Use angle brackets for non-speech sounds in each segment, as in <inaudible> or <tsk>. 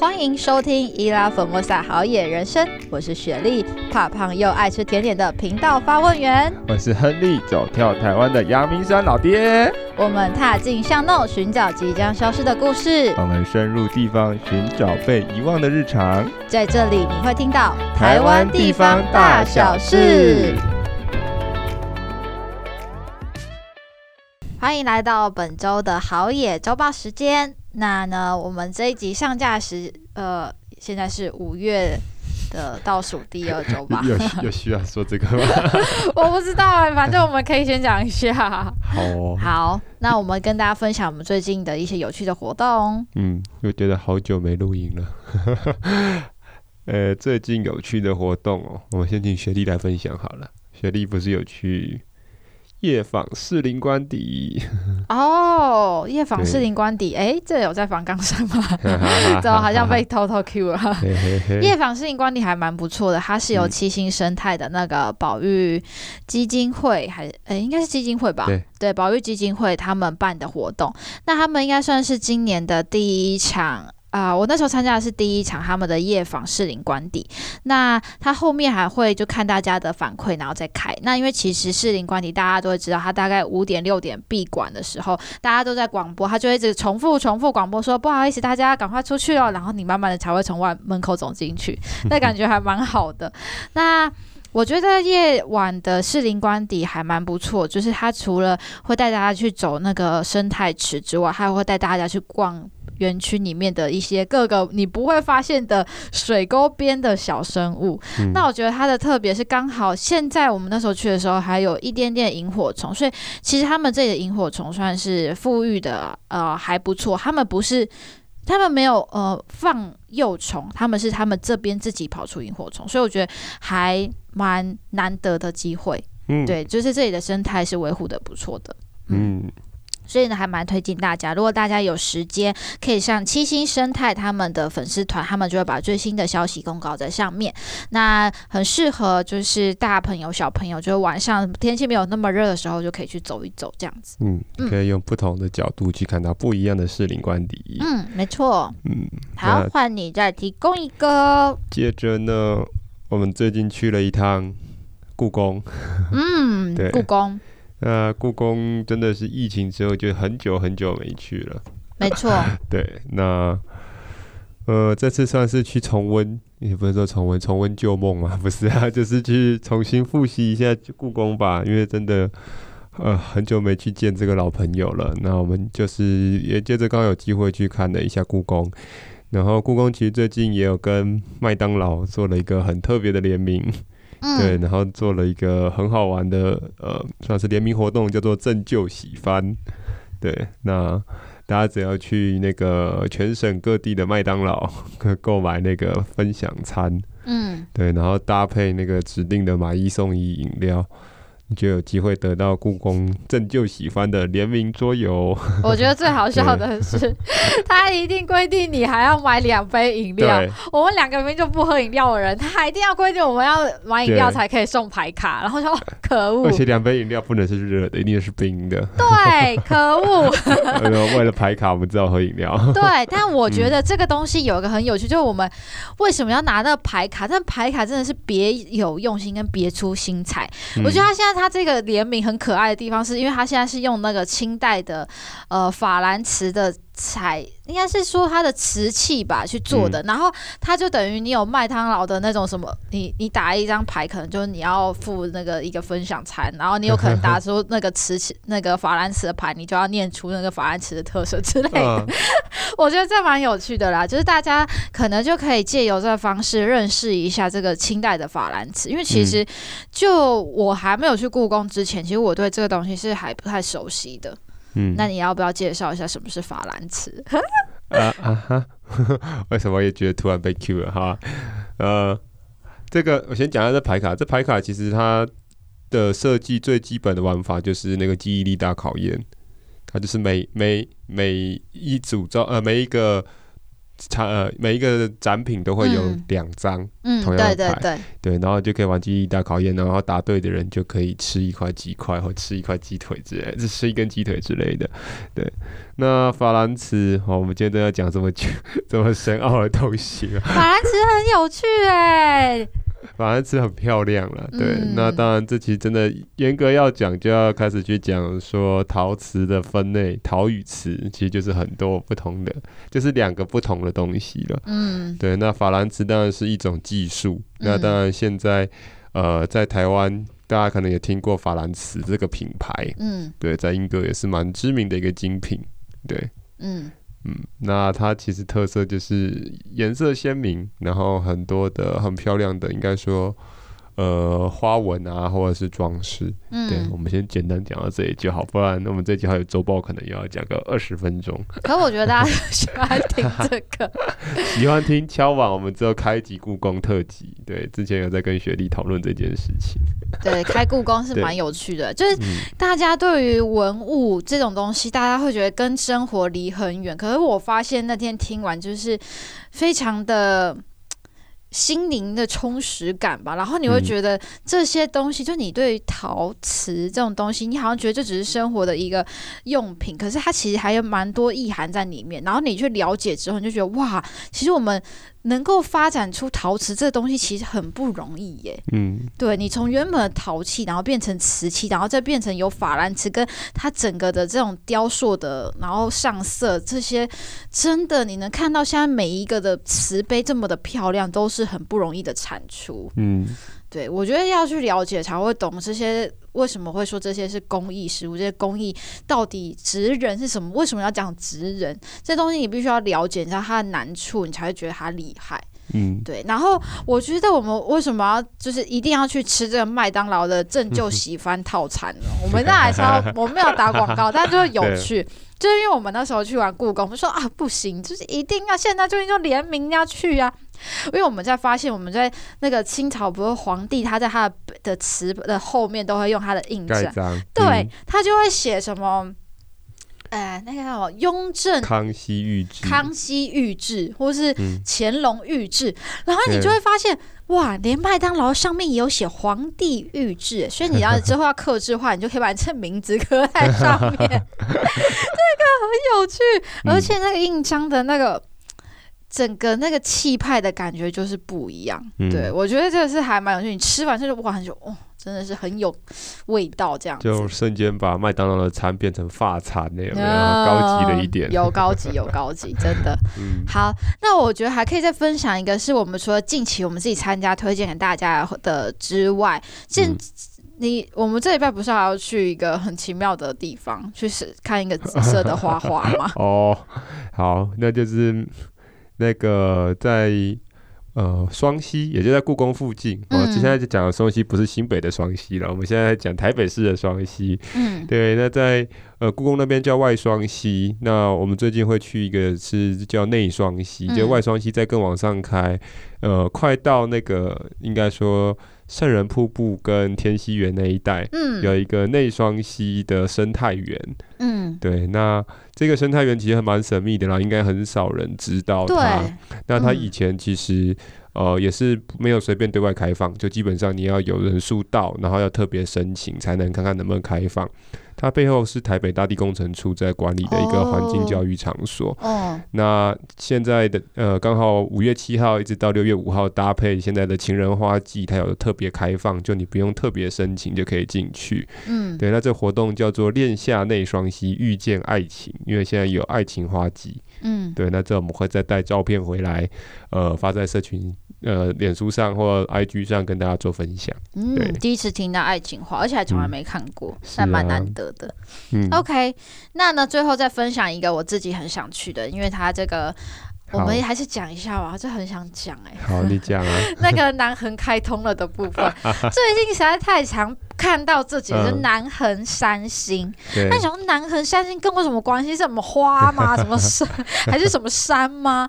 欢迎收听伊拉粉莫萨好野人生，我是雪莉，怕胖又爱吃甜点的频道发问员。我是亨利，走跳台湾的阳明山老爹。我们踏进巷弄，寻找即将消失的故事。我们深入地方，寻找被遗忘的日常。在这里，你会听到台湾地方大小事。欢迎来到本周的好野周报时间。那呢，我们这一集上架时，呃，现在是五月的倒数第二周吧？<laughs> 有有需要说这个吗？<laughs> 我不知道哎，反正我们可以先讲一下。好哦，好，那我们跟大家分享我们最近的一些有趣的活动。嗯，我觉得好久没录音了。<laughs> 呃，最近有趣的活动哦，我们先请雪莉来分享好了。雪莉不是有去？夜访士林官邸哦，夜访士林官邸，哎，这有在访纲上吗？<laughs> 怎么好像被偷偷 Q 了？夜访士林官邸还蛮不错的，它是由七星生态的那个保育基金会，还哎，应该是基金会吧？对，对，保育基金会他们办的活动，那他们应该算是今年的第一场。啊、呃，我那时候参加的是第一场他们的夜访士林官邸，那他后面还会就看大家的反馈，然后再开。那因为其实士林官邸大家都会知道，他大概五点六点闭馆的时候，大家都在广播，他就会一直重复重复广播说不好意思，大家赶快出去哦，然后你慢慢的才会从外门口走进去，<laughs> 那感觉还蛮好的。那我觉得夜晚的士林官邸还蛮不错，就是他除了会带大家去走那个生态池之外，还会带大家去逛。园区里面的一些各个你不会发现的水沟边的小生物，嗯、那我觉得它的特别是刚好现在我们那时候去的时候还有一点点萤火虫，所以其实他们这里的萤火虫算是富裕的，呃还不错。他们不是，他们没有呃放幼虫，他们是他们这边自己跑出萤火虫，所以我觉得还蛮难得的机会。嗯，对，就是这里的生态是维护的不错的。嗯。嗯所以呢，还蛮推荐大家，如果大家有时间，可以上七星生态他们的粉丝团，他们就会把最新的消息公告在上面。那很适合就是大朋友、小朋友，就是晚上天气没有那么热的时候，就可以去走一走这样子。嗯，可以用不同的角度去看到不一样的士林官邸。嗯，没错。嗯，好，换你再提供一个。接着呢，我们最近去了一趟故宫。嗯，<laughs> 对，故宫。那故宫真的是疫情之后就很久很久没去了，没错。<laughs> 对，那呃这次算是去重温，也不是说重温，重温旧梦嘛，<laughs> 不是啊，<laughs> 就是去重新复习一下故宫吧，因为真的呃很久没去见这个老朋友了。那我们就是也接着刚有机会去看了一下故宫，然后故宫其实最近也有跟麦当劳做了一个很特别的联名。嗯、对，然后做了一个很好玩的，呃，算是联名活动，叫做“正旧喜翻”。对，那大家只要去那个全省各地的麦当劳 <laughs> 购买那个分享餐，嗯，对，然后搭配那个指定的买一送一饮料。你就有机会得到故宫朕就喜欢的联名桌游。<laughs> 我觉得最好笑的是，他一定规定你还要买两杯饮料。我们两个明明就不喝饮料的人，他还一定要规定我们要买饮料才可以送牌卡。然后说 <laughs> 可恶，而且两杯饮料不能是热的，一定是冰的。对，可恶。<laughs> 为了牌卡，我们只好喝饮料。对，但我觉得这个东西有一个很有趣，嗯、就是我们为什么要拿那个牌卡？但牌卡真的是别有用心跟别出心裁。嗯、我觉得他现在。它这个联名很可爱的地方，是因为它现在是用那个清代的呃法兰瓷的彩。应该是说它的瓷器吧去做的，嗯、然后它就等于你有麦当劳的那种什么，你你打一张牌，可能就是你要付那个一个分享餐，然后你有可能打出那个瓷器那个法兰瓷的牌，你就要念出那个法兰瓷的特色之类的。嗯、<laughs> 我觉得这蛮有趣的啦，就是大家可能就可以借由这个方式认识一下这个清代的法兰瓷，因为其实就我还没有去故宫之前，其实我对这个东西是还不太熟悉的。嗯，那你要不要介绍一下什么是法兰瓷？<laughs> 啊啊哈！为什么也觉得突然被 Q 了哈？呃，这个我先讲一下这牌卡。这牌卡其实它的设计最基本的玩法就是那个记忆力大考验。它就是每每每一组照呃每一个场呃每一个展品都会有两张同样的牌，嗯，对对对，对，然后就可以玩记忆大考验，然后答对的人就可以吃一块鸡块或吃一块鸡腿之类，就吃一根鸡腿之类的。对，那法兰茨，好，我们今天都要讲这么久 <laughs> 这么深奥的东西了。法兰茨很有趣哎。反正是很漂亮了，对。嗯、那当然，这期真的严格要讲，就要开始去讲说陶瓷的分类，陶与瓷其实就是很多不同的，就是两个不同的东西了。嗯，对。那法兰瓷当然是一种技术。嗯、那当然，现在呃，在台湾大家可能也听过法兰瓷这个品牌。嗯，对，在英国也是蛮知名的一个精品。对，嗯。嗯，那它其实特色就是颜色鲜明，然后很多的很漂亮的，应该说。呃，花纹啊，或者是装饰，嗯，对，我们先简单讲到这里就好，不然我们这集还有周报，可能又要讲个二十分钟。可我觉得大家 <laughs> 喜欢听这个，喜欢听敲碗，我们之后开一集故宫特辑。对，之前有在跟雪莉讨论这件事情。对，开故宫是蛮有趣的，就是 <laughs> 大家对于文物这种东西，大家会觉得跟生活离很远。可是我发现那天听完，就是非常的。心灵的充实感吧，然后你会觉得这些东西，嗯、就你对于陶瓷这种东西，你好像觉得这只是生活的一个用品，可是它其实还有蛮多意涵在里面。然后你去了解之后，你就觉得哇，其实我们。能够发展出陶瓷这个东西其实很不容易耶。嗯，对，你从原本的陶器，然后变成瓷器，然后再变成有法兰瓷，跟它整个的这种雕塑的，然后上色这些，真的你能看到现在每一个的瓷杯这么的漂亮，都是很不容易的产出。嗯。对，我觉得要去了解才会懂这些，为什么会说这些是公益食物？这些公益到底职人是什么？为什么要讲职人？这东西你必须要了解，你知道它的难处，你才会觉得它厉害。嗯，对。然后我觉得我们为什么要就是一定要去吃这个麦当劳的正就喜欢套餐呢？我们那还是要 <laughs> 我们没有打广告，但就是有趣。就是因为我们那时候去玩故宫，我们说啊不行，就是一定要现在就就联名要去啊。因为我们在发现，我们在那个清朝，不是皇帝他在他的的词的后面都会用他的印章，嗯、对他就会写什么，哎，那个叫什么雍正、康熙御制、康熙御制，或是乾隆御制，嗯、然后你就会发现，对哇，连麦当劳上面也有写皇帝御制，所以你要之后要克制化，你就可以把你这名字刻在上面，<laughs> 这个很有趣，<laughs> 而且那个印章的那个。整个那个气派的感觉就是不一样，嗯、对，我觉得这个是还蛮有趣。你吃完之后哇，就哦，真的是很有味道，这样就瞬间把麦当劳的餐变成法餐那样，呃、高级了一点，有高级有高级，<laughs> 真的。嗯、好，那我觉得还可以再分享一个，是我们除了近期我们自己参加推荐给大家的之外，现、嗯、你我们这礼拜不是还要去一个很奇妙的地方，去是看一个紫色的花花吗？<laughs> 哦，好，那就是。那个在呃双溪，也就在故宫附近。我、嗯、现在就讲的双溪不是新北的双溪了，我们现在讲台北市的双溪。嗯，对。那在呃故宫那边叫外双溪，那我们最近会去一个是叫内双溪，嗯、就外双溪再更往上开，呃，快到那个应该说。圣人瀑布跟天溪园那一带，嗯，有一个内双溪的生态园，嗯，对，那这个生态园其实还蛮神秘的啦，应该很少人知道它。那它以前其实、嗯、呃也是没有随便对外开放，就基本上你要有人数到，然后要特别申请才能看看能不能开放。它背后是台北大地工程处在管理的一个环境教育场所。哦，那现在的呃，刚好五月七号一直到六月五号，搭配现在的情人花季，它有特别开放，就你不用特别申请就可以进去。嗯，对，那这活动叫做“恋夏内双溪，遇见爱情”，因为现在有爱情花季。嗯，对，那这我们会再带照片回来，呃，发在社群。呃，脸书上或 IG 上跟大家做分享。嗯，第一次听到爱情话，而且还从来没看过，还蛮、嗯、难得的。嗯，OK，那呢，最后再分享一个我自己很想去的，因为它这个。我们还是讲一下吧，这很想讲哎。好，你讲啊。<laughs> 那个南横开通了的部分，<laughs> 最近实在太常看到这几个南横三星。那你想说南横三星跟我什么关系？是什么花吗？<laughs> 什么山？还是什么山吗？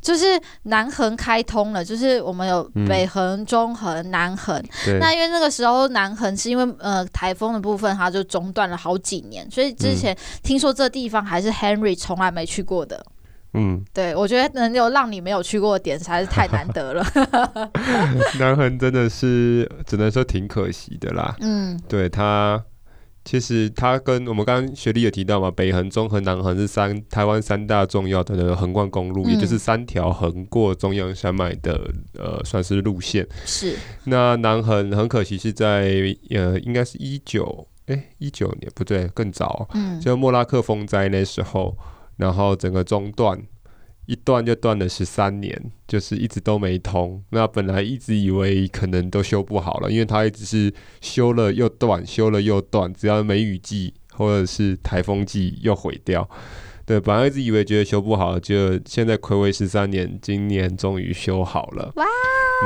就是南横开通了，就是我们有北横、中横、南横。那因为那个时候南横是因为呃台风的部分，它就中断了好几年，所以之前听说这地方还是 Henry 从来没去过的。嗯，对，我觉得能有让你没有去过的点实在是太难得了。<laughs> 南横真的是只能说挺可惜的啦。嗯，对他。其实它跟我们刚刚学历也提到嘛，北横、中横、南横是三台湾三大重要的横贯公路，嗯、也就是三条横过中央山脉的呃，算是路线。是。那南横很可惜是在呃，应该是一九哎一九年不对，更早，嗯，就莫拉克风灾那时候，然后整个中断。一断就断了十三年，就是一直都没通。那本来一直以为可能都修不好了，因为它一直是修了又断，修了又断，只要梅雨季或者是台风季又毁掉。对，本来一直以为觉得修不好，就现在睽违十三年，今年终于修好了。哇！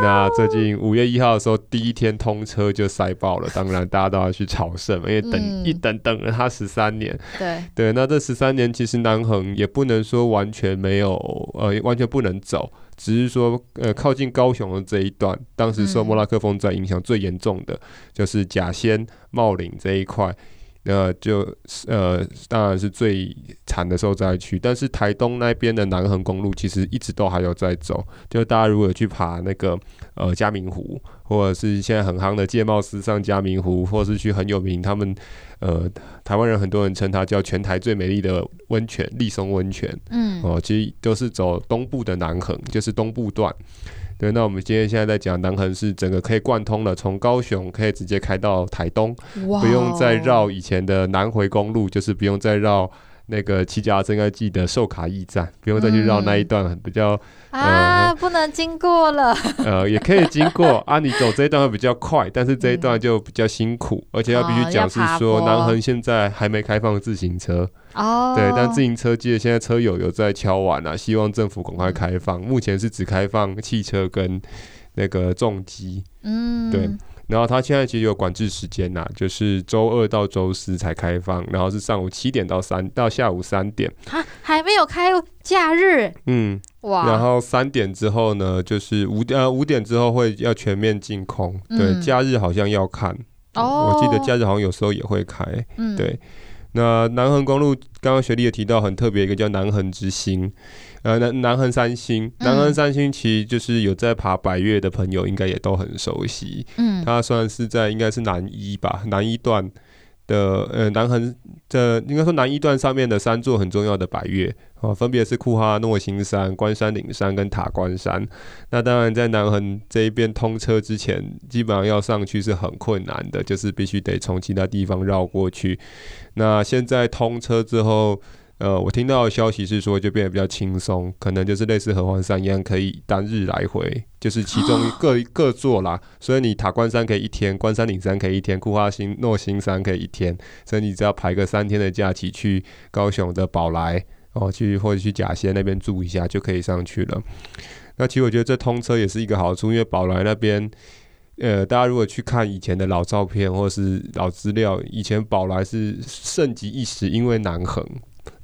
那最近五月一号的时候，第一天通车就塞爆了。当然，大家都要去朝圣，因为等、嗯、一等等了它十三年。对对，那这十三年其实南横也不能说完全没有，呃，完全不能走，只是说呃靠近高雄的这一段，当时受莫拉克风灾影响最严重的，就是甲仙茂林这一块。那就呃，当然是最惨的时候再去。但是台东那边的南横公路其实一直都还有在走。就大家如果去爬那个呃嘉明湖，或者是现在很夯的戒茂斯上嘉明湖，或是去很有名，他们呃台湾人很多人称它叫全台最美丽的温泉——立松温泉。嗯，哦，其实都是走东部的南横，就是东部段。对，那我们今天现在在讲南横是整个可以贯通了，从高雄可以直接开到台东，不用再绕以前的南回公路，就是不用再绕那个骑脚踏车应该记得寿卡驿站，不用再去绕那一段比较。啊，呃、不能经过了。<laughs> 呃，也可以经过啊，你走这一段会比较快，但是这一段就比较辛苦，而且要必须讲是说，南横现在还没开放自行车。哦。对，但自行车记得现在车友有在敲碗啊，希望政府赶快开放。目前是只开放汽车跟那个重机。嗯。对。然后他现在其实有管制时间呐，就是周二到周四才开放，然后是上午七点到三到下午三点。啊，还没有开假日。嗯，哇。然后三点之后呢，就是五点呃五点之后会要全面净空。嗯、对，假日好像要看。哦。我记得假日好像有时候也会开。嗯。对。那南横公路刚刚学弟也提到很特别一个叫南横之星。呃，南南横三星，南横三星其实就是有在爬百岳的朋友，应该也都很熟悉。嗯，它算是在应该是南一吧，南一段的呃南横这应该说南一段上面的三座很重要的百岳啊，分别是库哈诺星山、关山岭山跟塔关山。那当然在南横这一边通车之前，基本上要上去是很困难的，就是必须得从其他地方绕过去。那现在通车之后。呃，我听到的消息是说，就变得比较轻松，可能就是类似合欢山一样，可以单日来回，就是其中 <gasps> 各各座啦。所以你塔关山可以一天，关山岭山可以一天，库哈诺新山可以一天，所以你只要排个三天的假期去高雄的宝来，哦，去或者去甲仙那边住一下就可以上去了。那其实我觉得这通车也是一个好处，因为宝来那边，呃，大家如果去看以前的老照片或是老资料，以前宝来是盛极一时，因为南横。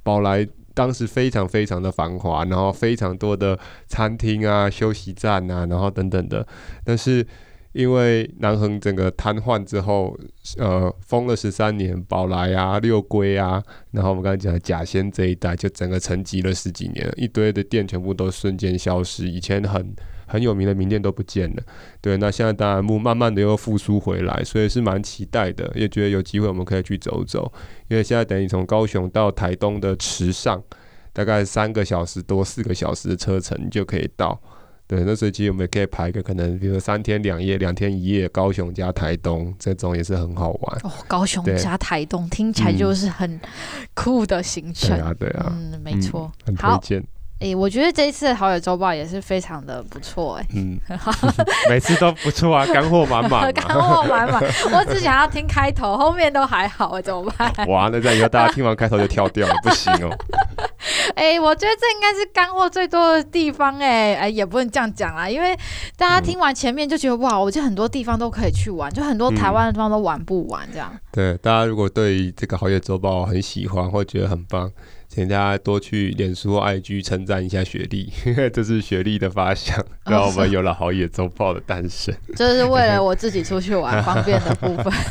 宝来当时非常非常的繁华，然后非常多的餐厅啊、休息站啊，然后等等的。但是因为南横整个瘫痪之后，呃，封了十三年，宝来啊、六龟啊，然后我们刚才讲的甲仙这一带，就整个沉寂了十几年，一堆的店全部都瞬间消失。以前很。很有名的名店都不见了，对，那现在当然慢慢的又复苏回来，所以是蛮期待的，也觉得有机会我们可以去走走，因为现在等于从高雄到台东的池上，大概三个小时多四个小时的车程就可以到，对，那所以其实我们也可以排个可能，比如说三天两夜、两天一夜，高雄加台东这种也是很好玩。哦，高雄加台东听起来就是很酷的行程。对啊，对啊，嗯，没错，嗯，很推荐。诶、欸，我觉得这一次的好友周报也是非常的不错，哎，嗯，<laughs> 每次都不错啊，干货满满，<laughs> 干货满满。我只想要听开头，后面都还好，怎么办？<laughs> 哇，那这样以后大家听完开头就跳掉了，不行哦。哎、欸，我觉得这应该是干货最多的地方，哎，哎，也不能这样讲啦，因为大家听完前面就觉得、嗯、哇，我觉得很多地方都可以去玩，就很多台湾的地方都玩不完这样。对，大家如果对这个好友周报很喜欢或觉得很棒。请大家多去脸书或 IG 称赞一下雪莉，<laughs> 这是雪莉的发想，让我们有了好野周报的诞生。<laughs> 这是为了我自己出去玩方便的部分。<laughs>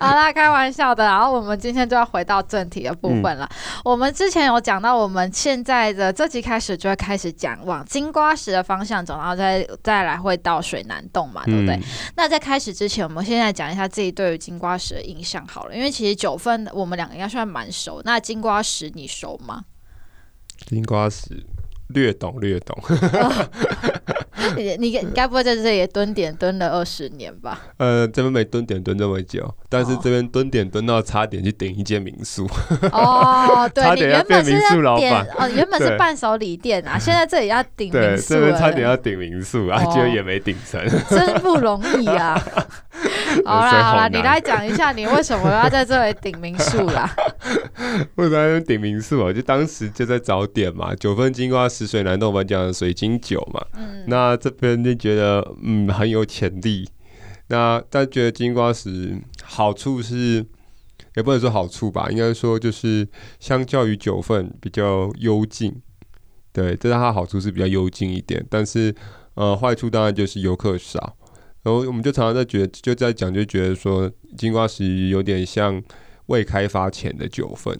好啦，开玩笑的。然后我们今天就要回到正题的部分了。嗯、我们之前有讲到，我们现在的这集开始就会开始讲往金瓜石的方向走，然后再再来会到水南洞嘛，对不对？嗯、那在开始之前，我们现在讲一下自己对于金瓜石的印象好了，因为其实九份我们两个应该算蛮熟。那金瓜石你熟吗？金瓜石略懂略懂。<laughs> 你你该不会在这里蹲点蹲了二十年吧？呃，这边没蹲点蹲这么久，但是这边蹲点蹲到差点去顶一间民宿。哦，对，<laughs> 差点要变民宿老板哦，原本是伴手礼店啊，现在这里要顶民宿，这边差点要顶民宿啊，结果也没顶成，真不容易啊。<laughs> 好啦好啦，你来讲一下，你为什么要在这里顶民宿啦？<laughs> 为什么要顶民宿啊？就当时就在找点嘛，九分金瓜石水南洞，我们讲水晶酒嘛。嗯，那这边就觉得嗯很有潜力。那但觉得金瓜石好处是，也不能说好处吧，应该说就是相较于九份比较幽静。对，这是它好处是比较幽静一点，但是呃坏处当然就是游客少。然后我们就常常在觉得，就在讲，就觉得说金瓜石有点像未开发前的九份，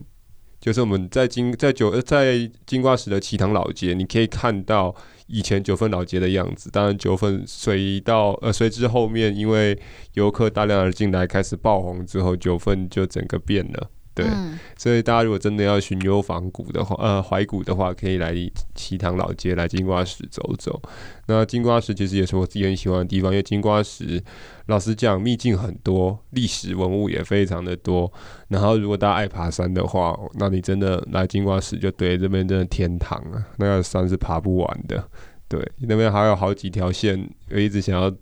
就是我们在金在九在金瓜石的墀塘老街，你可以看到以前九份老街的样子。当然，九份随到呃随之后面，因为游客大量而进来，开始爆红之后，九份就整个变了。对，嗯、所以大家如果真的要寻幽访古的话，呃，怀古的话，可以来墀塘老街来金瓜石走走。那金瓜石其实也是我自己很喜欢的地方，因为金瓜石老实讲秘境很多，历史文物也非常的多。然后如果大家爱爬山的话，那你真的来金瓜石就对，这边真的天堂啊，那个山是爬不完的。对，那边还有好几条线，我一直想要。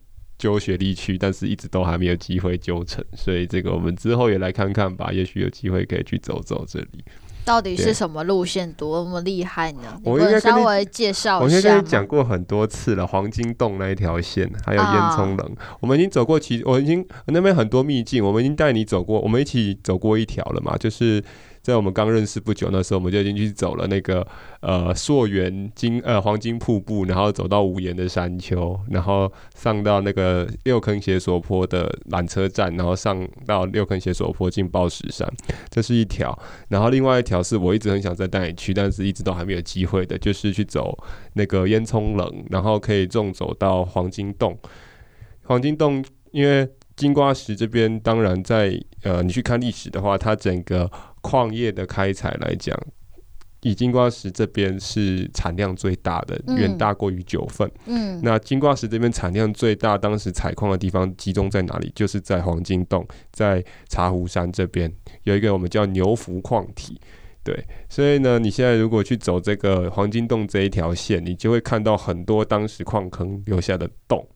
揪学历去，但是一直都还没有机会揪成，所以这个我们之后也来看看吧，也许有机会可以去走走这里。到底是什么路线多么厉害呢？我应该稍微介绍一下。我应该跟你讲过很多次了，黄金洞那一条线，还有烟囱冷，啊、我们已经走过其，我已经那边很多秘境，我们已经带你走过，我们一起走过一条了嘛，就是。在我们刚认识不久那时候，我们就已经去走了那个呃溯源金呃黄金瀑布，然后走到无盐的山丘，然后上到那个六坑斜索坡的缆车站，然后上到六坑斜索坡进抱石山，这是一条。然后另外一条是我一直很想再带你去，但是一直都还没有机会的，就是去走那个烟囱冷，然后可以纵走到黄金洞。黄金洞因为金瓜石这边，当然在呃你去看历史的话，它整个。矿业的开采来讲，以金瓜石这边是产量最大的，远大过于九份。嗯，那金瓜石这边产量最大，当时采矿的地方集中在哪里？就是在黄金洞，在茶壶山这边有一个我们叫牛福矿体。对，所以呢，你现在如果去走这个黄金洞这一条线，你就会看到很多当时矿坑留下的洞。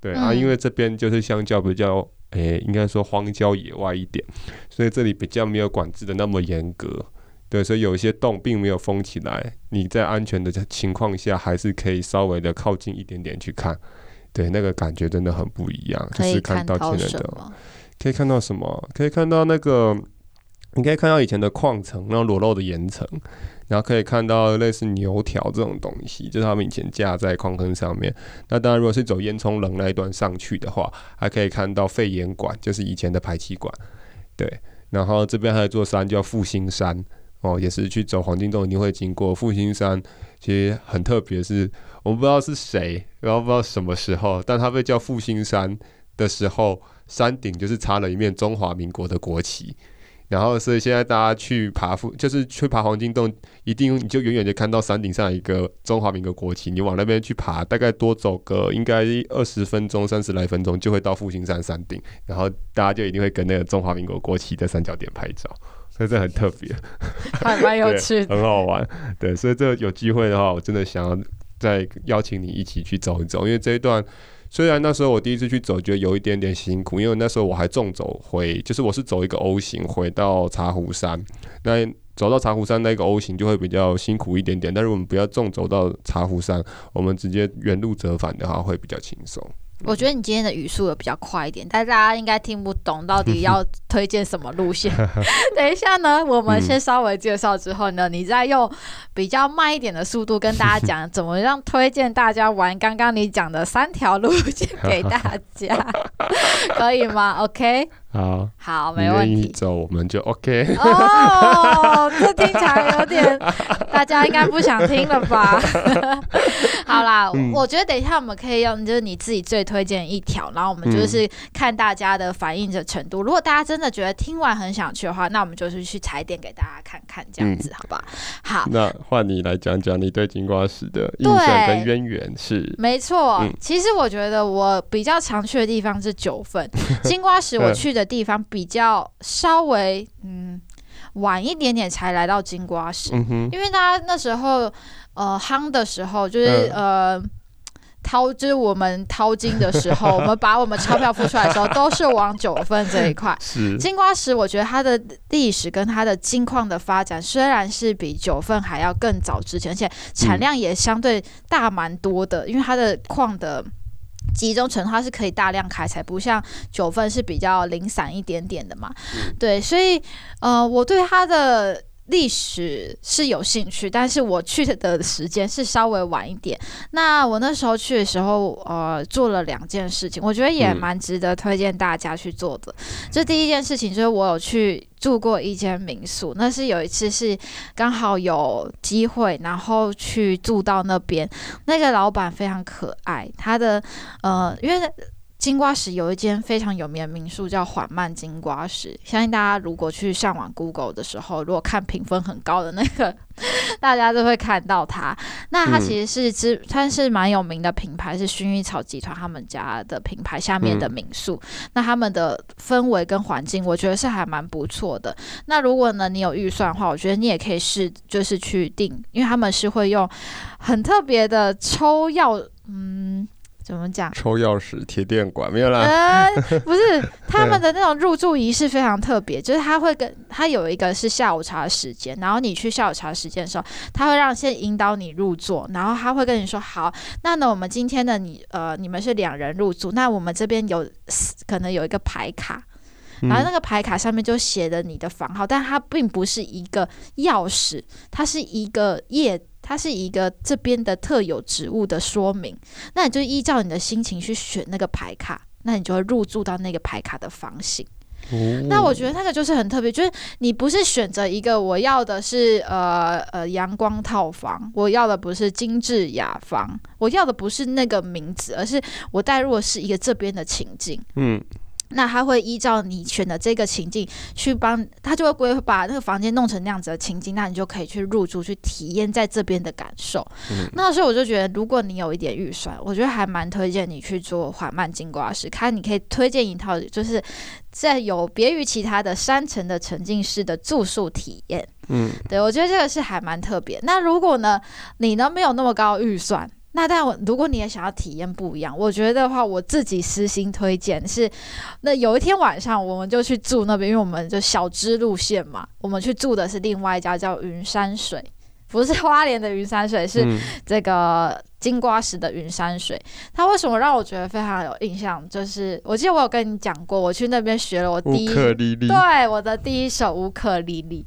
对啊，因为这边就是相较比较。诶、欸，应该说荒郊野外一点，所以这里比较没有管制的那么严格，对，所以有一些洞并没有封起来，你在安全的情况下，还是可以稍微的靠近一点点去看，对，那个感觉真的很不一样，就是看到天人的，可以看到什么？可以看到那个，你可以看到以前的矿层，然后裸露的岩层。然后可以看到类似牛条这种东西，就是他们以前架在矿坑上面。那当然，如果是走烟囱棱那一段上去的话，还可以看到废烟管，就是以前的排气管。对，然后这边还有座山叫复兴山，哦，也是去走黄金洞一定会经过复兴山。其实很特别，是我们不知道是谁，然后不知道什么时候，但它被叫复兴山的时候，山顶就是插了一面中华民国的国旗。然后，所以现在大家去爬富，就是去爬黄金洞，一定你就远远就看到山顶上一个中华民国国旗。你往那边去爬，大概多走个应该二十分钟、三十来分钟，就会到复兴山山顶。然后大家就一定会跟那个中华民国国旗在三角点拍照，<laughs> 所以这很特别，还蛮有趣的，很好玩。对，所以这有机会的话，我真的想要再邀请你一起去走一走，因为这一段。虽然那时候我第一次去走，觉得有一点点辛苦，因为那时候我还重走回，就是我是走一个 O 型回到茶壶山。那走到茶壶山那个 O 型就会比较辛苦一点点，但是我们不要重走到茶壶山，我们直接原路折返的话会比较轻松。我觉得你今天的语速有比较快一点，但大家应该听不懂到底要 <laughs> 推荐什么路线。<laughs> 等一下呢，我们先稍微介绍之后呢，嗯、你再用比较慢一点的速度跟大家讲怎么样推荐大家玩刚刚你讲的三条路线给大家，<laughs> 可以吗？OK。好，好，没问题。走，我们就 OK。哦，这听起来有点，大家应该不想听了吧？<laughs> 好啦，嗯、我觉得等一下我们可以用，就是你自己最推荐一条，然后我们就是看大家的反应的程度。嗯、如果大家真的觉得听完很想去的话，那我们就是去踩点给大家看看，这样子，好不好？好，那换你来讲讲你对金瓜石的印象跟渊源是？没错，嗯、其实我觉得我比较常去的地方是九份，<laughs> 金瓜石我去的。的地方比较稍微嗯晚一点点才来到金瓜石，嗯、哼因为他那时候呃夯的时候就是、嗯、呃掏就是我们掏金的时候，<laughs> 我们把我们钞票付出来的时候都是往九份这一块。是金瓜石，我觉得它的历史跟它的金矿的发展虽然是比九份还要更早之前，而且产量也相对大蛮多的，嗯、因为它的矿的。集中成它是可以大量开采，不像九份是比较零散一点点的嘛。嗯、对，所以呃，我对它的历史是有兴趣，但是我去的时间是稍微晚一点。那我那时候去的时候，呃，做了两件事情，我觉得也蛮值得推荐大家去做的。这、嗯、第一件事情就是我有去。住过一间民宿，那是有一次是刚好有机会，然后去住到那边。那个老板非常可爱，他的呃，因为。金瓜石有一间非常有名的民宿叫缓慢金瓜石，相信大家如果去上网 Google 的时候，如果看评分很高的那个，<laughs> 大家都会看到它。那它其实是知，它是蛮有名的品牌，是薰衣草集团他们家的品牌下面的民宿。嗯、那他们的氛围跟环境，我觉得是还蛮不错的。那如果呢，你有预算的话，我觉得你也可以试，就是去订，因为他们是会用很特别的抽药，嗯。怎么讲？抽钥匙、铁电管没有啦。呃，<laughs> 不是，他们的那种入住仪式非常特别，就是他会跟他有一个是下午茶的时间，然后你去下午茶时间的时候，他会让先引导你入座，然后他会跟你说：“好，那呢，我们今天的你呃，你们是两人入住，那我们这边有可能有一个牌卡，然后那个牌卡上面就写着你的房号，但它并不是一个钥匙，它是一个页。”它是一个这边的特有植物的说明，那你就依照你的心情去选那个牌卡，那你就会入住到那个牌卡的房型。哦、那我觉得那个就是很特别，就是你不是选择一个我要的是呃呃阳光套房，我要的不是精致雅房，我要的不是那个名字，而是我带入的是一个这边的情境。嗯。那他会依照你选的这个情境去帮他，就会规把那个房间弄成那样子的情境，那你就可以去入住，去体验在这边的感受。嗯、那所以我就觉得，如果你有一点预算，我觉得还蛮推荐你去做缓慢金瓜石，看你可以推荐一套，就是在有别于其他的山城的沉浸式的住宿体验。嗯，对，我觉得这个是还蛮特别。那如果呢，你呢没有那么高预算？那但我如果你也想要体验不一样，我觉得的话，我自己私心推荐是，那有一天晚上我们就去住那边，因为我们就小支路线嘛，我们去住的是另外一家叫云山水，不是花莲的云山水，是这个。嗯金瓜石的云山水，它为什么让我觉得非常有印象？就是我记得我有跟你讲过，我去那边学了我第一，对，我的第一首乌克丽丽。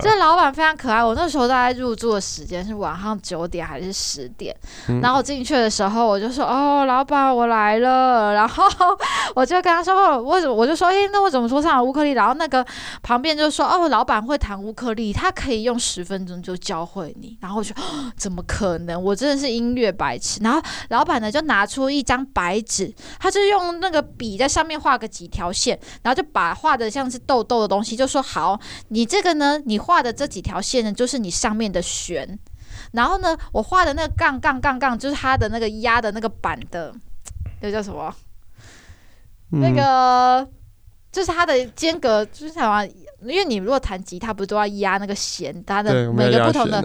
这老板非常可爱。我那时候大概入住的时间是晚上九点还是十点？嗯、然后我进去的时候，我就说：“哦，老板，我来了。”然后 <laughs> 我就跟他说：“哦，为什么？”我就说：“哎，那我怎么说唱乌克丽？”然后那个旁边就说：“哦，老板会弹乌克丽，他可以用十分钟就教会你。”然后我就：“怎么可能？我真的是音乐。”白痴，然后老板呢就拿出一张白纸，他就用那个笔在上面画个几条线，然后就把画的像是痘痘的东西，就说好，你这个呢，你画的这几条线呢，就是你上面的弦，然后呢，我画的那个杠杠杠杠，就是它的那个压的那个板的，那叫什么？嗯、那个就是它的间隔，就是什么？因为你如果弹吉他，不是都要压那个弦，它的每个不同的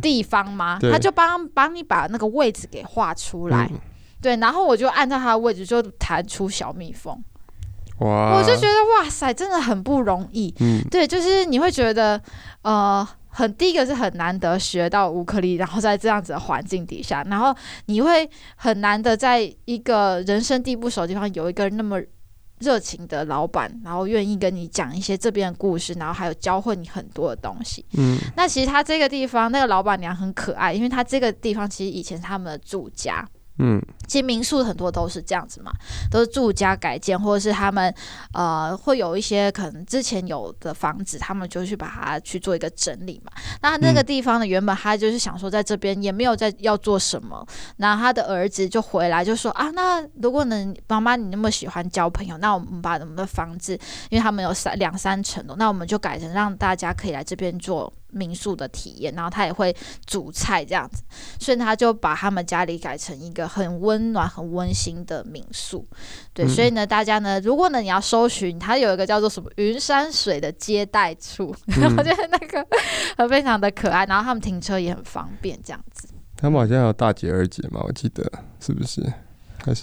地方吗？他就帮帮你把那个位置给画出来，嗯、对，然后我就按照它的位置就弹出小蜜蜂。哇！我就觉得哇塞，真的很不容易。嗯，对，就是你会觉得呃很第一个是很难得学到乌克丽，然后在这样子的环境底下，然后你会很难得在一个人生地不熟的地方有一个那么热情的老板，然后愿意跟你讲一些这边的故事，然后还有教会你很多的东西。嗯，那其实他这个地方那个老板娘很可爱，因为他这个地方其实以前是他们的住家。嗯，其实民宿很多都是这样子嘛，都是住家改建，或者是他们呃会有一些可能之前有的房子，他们就去把它去做一个整理嘛。那那个地方呢，原本他就是想说在这边也没有在要做什么，然后他的儿子就回来就说啊，那如果能妈妈你那么喜欢交朋友，那我们把我们的房子，因为他们有三两三层楼，那我们就改成让大家可以来这边做。民宿的体验，然后他也会煮菜这样子，所以他就把他们家里改成一个很温暖、很温馨的民宿。对，嗯、所以呢，大家呢，如果呢你要搜寻，它有一个叫做什么“云山水”的接待处，嗯、我觉得那个很非常的可爱，然后他们停车也很方便，这样子。他们好像有大姐、二姐嘛，我记得是不是？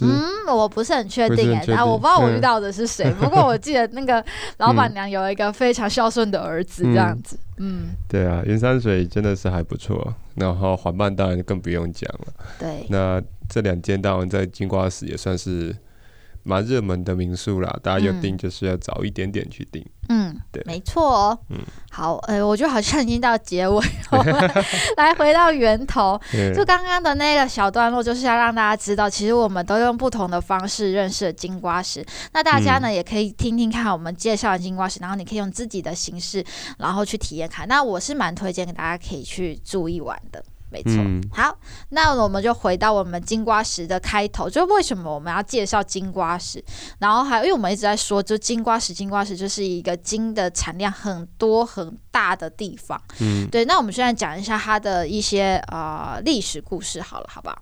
嗯，我不是很确定哎，啊，我不知道我遇到的是谁，嗯、不过我记得那个 <laughs> 老板娘有一个非常孝顺的儿子，这样子。嗯，嗯对啊，云山水真的是还不错，然后缓慢当然更不用讲了。对，那这两间当然在金瓜石也算是。蛮热门的民宿啦，大家要订就是要早一点点去订。嗯，对，没错哦。嗯，好，呃，我觉得好像已经到结尾，我 <laughs> 们来回到源头。就刚刚的那个小段落，就是要让大家知道，其实我们都用不同的方式认识了金瓜石。那大家呢，也可以听听看我们介绍的金瓜石，然后你可以用自己的形式，然后去体验看。那我是蛮推荐给大家可以去住一晚的。没错，嗯、好，那我们就回到我们金瓜石的开头，就为什么我们要介绍金瓜石？然后还，因为我们一直在说，就金瓜石，金瓜石就是一个金的产量很多很大的地方。嗯，对，那我们现在讲一下它的一些呃历史故事，好了，好不好？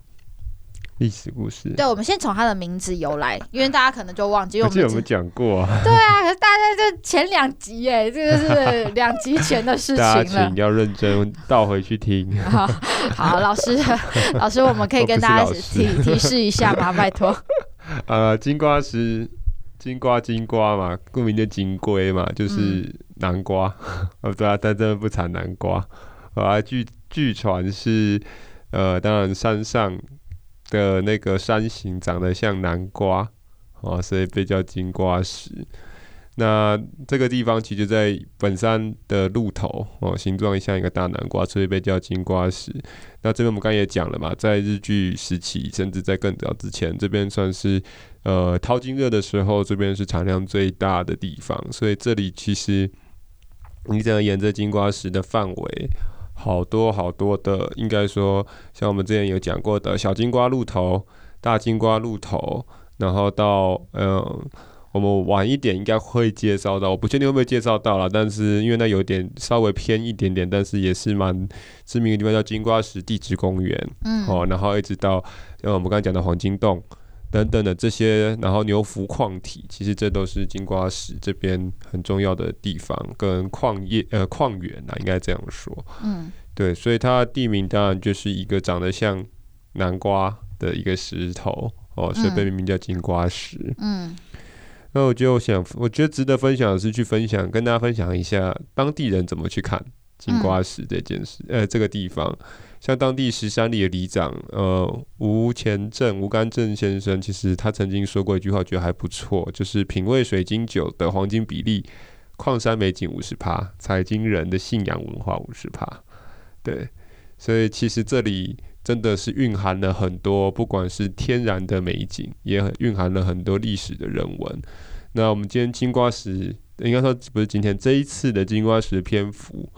历史故事，对，我们先从它的名字由来，因为大家可能就忘记我们有没有讲过啊？对啊，可是大家就前两集哎，这个是两集前的事情了。<laughs> 大家请要认真倒回去听。<laughs> 好，好，老师，<laughs> 老师，我们可以跟大家提提示一下吗？拜托。呃，金瓜石，金瓜金瓜嘛，顾名的金龟嘛，就是南瓜。哦、嗯，对啊，但真的不产南瓜。啊，据据传是，呃，当然山上。的那个山形长得像南瓜，哦，所以被叫金瓜石。那这个地方其实，在本山的鹿头，哦，形状像一个大南瓜，所以被叫金瓜石。那这边我们刚也讲了嘛，在日据时期，甚至在更早之前，这边算是呃淘金热的时候，这边是产量最大的地方。所以这里其实你只要沿着金瓜石的范围。好多好多的，应该说，像我们之前有讲过的小金瓜鹿头、大金瓜鹿头，然后到嗯，我们晚一点应该会介绍到，我不确定会不会介绍到了，但是因为那有点稍微偏一点点，但是也是蛮知名的地方，叫金瓜石地质公园，嗯，哦，然后一直到像我们刚刚讲的黄金洞。等等的这些，然后牛浮矿体，其实这都是金瓜石这边很重要的地方，跟矿业呃矿源啊，应该这样说。嗯，对，所以它的地名当然就是一个长得像南瓜的一个石头哦，所以被命名叫金瓜石。嗯，那我就想，我觉得值得分享的是去分享，跟大家分享一下当地人怎么去看金瓜石这件事，嗯、呃，这个地方。像当地十三里的里长，呃，吴前镇、吴干镇先生，其实他曾经说过一句话，觉得还不错，就是品味水晶酒的黄金比例，矿山美景五十趴，采金人的信仰文化五十趴。对，所以其实这里真的是蕴含了很多，不管是天然的美景，也很蕴含了很多历史的人文。那我们今天金瓜石，应该说不是今天这一次的金瓜石篇幅。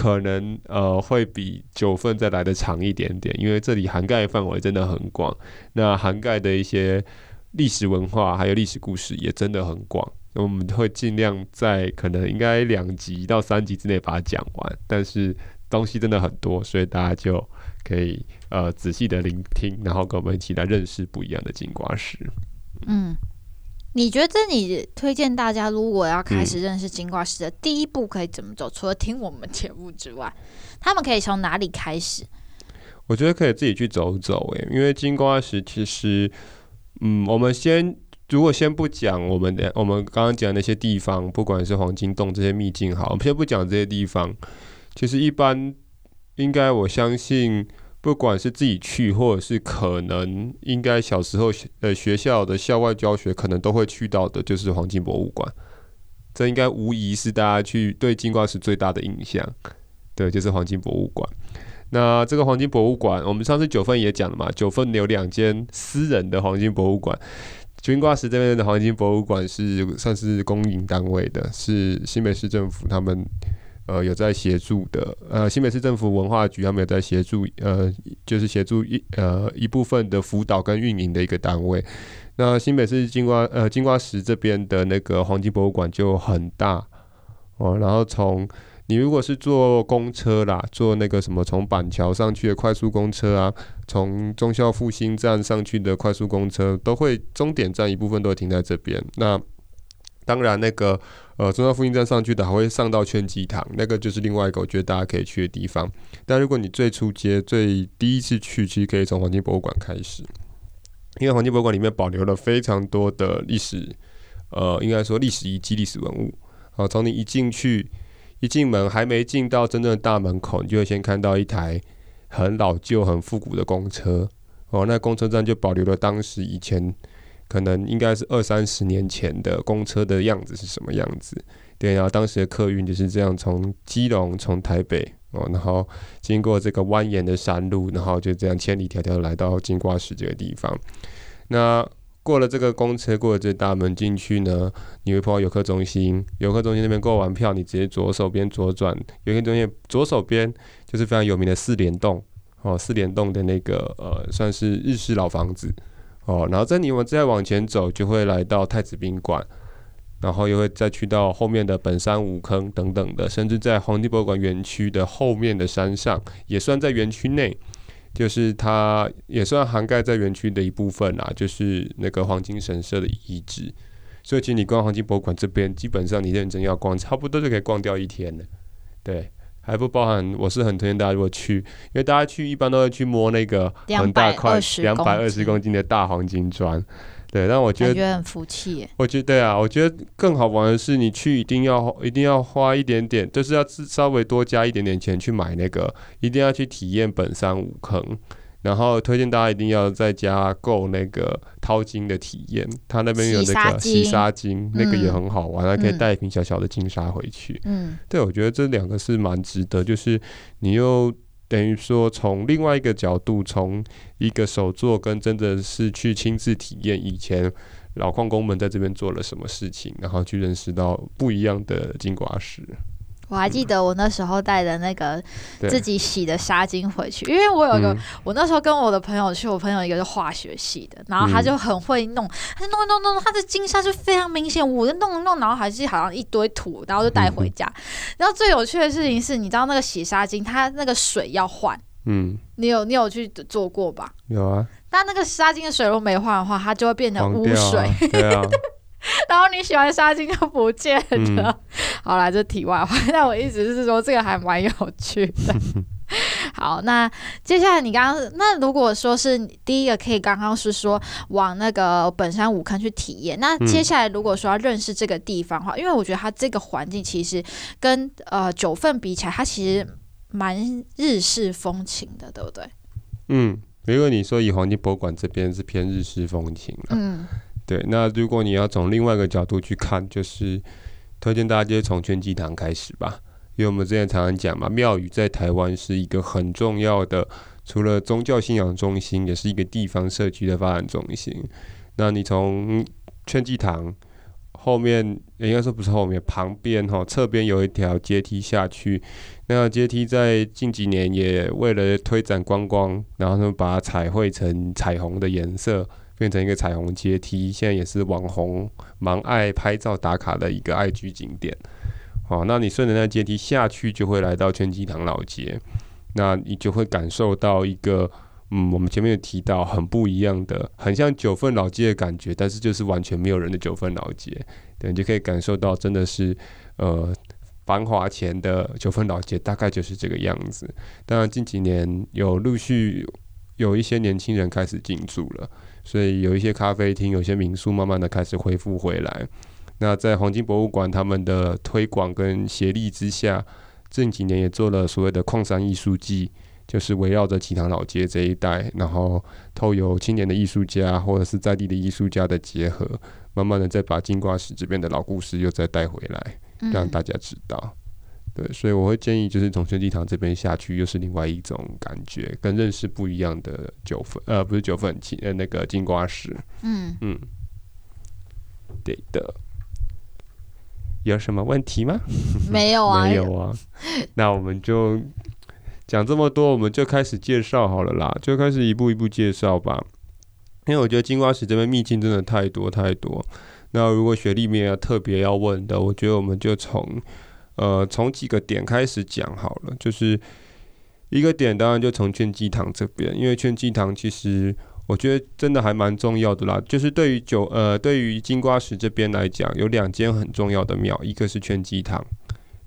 可能呃会比九份再来的长一点点，因为这里涵盖范围真的很广，那涵盖的一些历史文化还有历史故事也真的很广。我们会尽量在可能应该两集到三集之内把它讲完，但是东西真的很多，所以大家就可以呃仔细的聆听，然后跟我们一起来认识不一样的金瓜石。嗯。你觉得你推荐大家，如果要开始认识金瓜石的第一步可以怎么走？嗯、除了听我们节目之外，他们可以从哪里开始？我觉得可以自己去走走，诶，因为金瓜石其实，嗯，我们先如果先不讲我们的，我们刚刚讲那些地方，不管是黄金洞这些秘境，好，我们先不讲这些地方。其实一般应该我相信，不管是自己去，或者是可能应该小时候呃学校的校外教学，可能都会去到的，就是黄金博物馆。这应该无疑是大家去对金瓜石最大的印象，对，就是黄金博物馆。那这个黄金博物馆，我们上次九份也讲了嘛，九份有两间私人的黄金博物馆，金瓜石这边的黄金博物馆是算是公营单位的，是新北市政府他们呃有在协助的，呃新北市政府文化局他们有在协助，呃就是协助一呃一部分的辅导跟运营的一个单位。那新北市金瓜呃金瓜石这边的那个黄金博物馆就很大哦，然后从你如果是坐公车啦，坐那个什么从板桥上去的快速公车啊，从忠孝复兴站上去的快速公车，都会终点站一部分都会停在这边。那当然，那个呃忠孝复兴站上去的还会上到劝济堂，那个就是另外一个我觉得大家可以去的地方。但如果你最初接、最第一次去，其实可以从黄金博物馆开始，因为黄金博物馆里面保留了非常多的历史，呃，应该说历史遗迹、历史文物。好，从你一进去。一进门还没进到真正的大门口，你就会先看到一台很老旧、很复古的公车哦。那公车站就保留了当时以前可能应该是二三十年前的公车的样子是什么样子？对，然后当时的客运就是这样从基隆、从台北哦，然后经过这个蜿蜒的山路，然后就这样千里迢迢来到金瓜石这个地方。那过了这个公车，过了这大门进去呢，你会碰到游客中心。游客中心那边购完票，你直接左手边左转，游客中心左手边就是非常有名的四联栋哦，四联栋的那个呃，算是日式老房子哦。然后在你们再往前走，就会来到太子宾馆，然后又会再去到后面的本山五坑等等的，甚至在黄金博物馆园区的后面的山上，也算在园区内。就是它也算涵盖在园区的一部分啦，就是那个黄金神社的遗址。所以，其实你逛黄金博物馆这边，基本上你认真要逛，差不多就可以逛掉一天了。对，还不包含，我是很推荐大家如果去，因为大家去一般都会去摸那个很大块两百二十公斤的大黄金砖。对，但我觉得，觉得很服气。我觉得对啊，我觉得更好玩的是，你去一定要一定要花一点点，就是要稍微多加一点点钱去买那个，一定要去体验本山五坑。然后推荐大家一定要在家购那个淘金的体验，他那边有那个洗沙金，那个也很好玩，还、嗯、可以带一瓶小小的金沙回去。嗯，对，我觉得这两个是蛮值得，就是你又。等于说，从另外一个角度，从一个手作跟真的是去亲自体验以前老矿工们在这边做了什么事情，然后去认识到不一样的金瓜石。我还记得我那时候带的那个自己洗的纱巾回去，因为我有一个，我那时候跟我的朋友去，我朋友一个是化学系的，然后他就很会弄，他就弄弄弄，他的金沙就非常明显，我就弄弄，然后还是好像一堆土，然后就带回家。然后最有趣的事情是，你知道那个洗纱巾，它那个水要换，嗯，你有你有去做过吧？有啊。但那个纱巾的水如果没换的话，它就会变成污水。啊对啊 <laughs> 然后你洗完纱巾就不见了。嗯、好啦，这题外话。<laughs> 但我意思是说，这个还蛮有趣的。<laughs> 好，那接下来你刚刚那如果说是第一个，可以刚刚是说往那个本山五坑去体验。那接下来如果说要认识这个地方的话，因为我觉得它这个环境其实跟呃九份比起来，它其实蛮日式风情的，对不对？嗯，如果你说以黄金博物馆这边是偏日式风情了。嗯。对，那如果你要从另外一个角度去看，就是推荐大家就从劝济堂开始吧，因为我们之前常常讲嘛，庙宇在台湾是一个很重要的，除了宗教信仰中心，也是一个地方社区的发展中心。那你从劝济堂后面，应该说不是后面，旁边哈侧边有一条阶梯下去，那阶梯在近几年也为了推展观光，然后呢把它彩绘成彩虹的颜色。变成一个彩虹阶梯，现在也是网红蛮爱拍照打卡的一个爱居景点。好，那你顺着那阶梯下去，就会来到劝济堂老街，那你就会感受到一个，嗯，我们前面有提到很不一样的，很像九份老街的感觉，但是就是完全没有人的九份老街。对，你就可以感受到真的是，呃，繁华前的九份老街大概就是这个样子。当然近几年有陆续有一些年轻人开始进驻了。所以有一些咖啡厅、有些民宿慢慢的开始恢复回来。那在黄金博物馆他们的推广跟协力之下，近几年也做了所谓的矿山艺术季，就是围绕着墀塘老街这一带，然后透由青年的艺术家或者是在地的艺术家的结合，慢慢的再把金瓜石这边的老故事又再带回来，让大家知道。对，所以我会建议，就是从春季堂这边下去，又是另外一种感觉，跟认识不一样的九份，呃，不是九份，呃，那个金瓜石。嗯嗯，对的。有什么问题吗？<laughs> 没有啊，没有啊。那我们就讲这么多，我们就开始介绍好了啦，就开始一步一步介绍吧。因为我觉得金瓜石这边秘境真的太多太多。那如果雪莉没有特别要问的，我觉得我们就从。呃，从几个点开始讲好了，就是一个点，当然就从劝济堂这边，因为劝济堂其实我觉得真的还蛮重要的啦。就是对于九呃，对于金瓜石这边来讲，有两间很重要的庙，一个是劝济堂，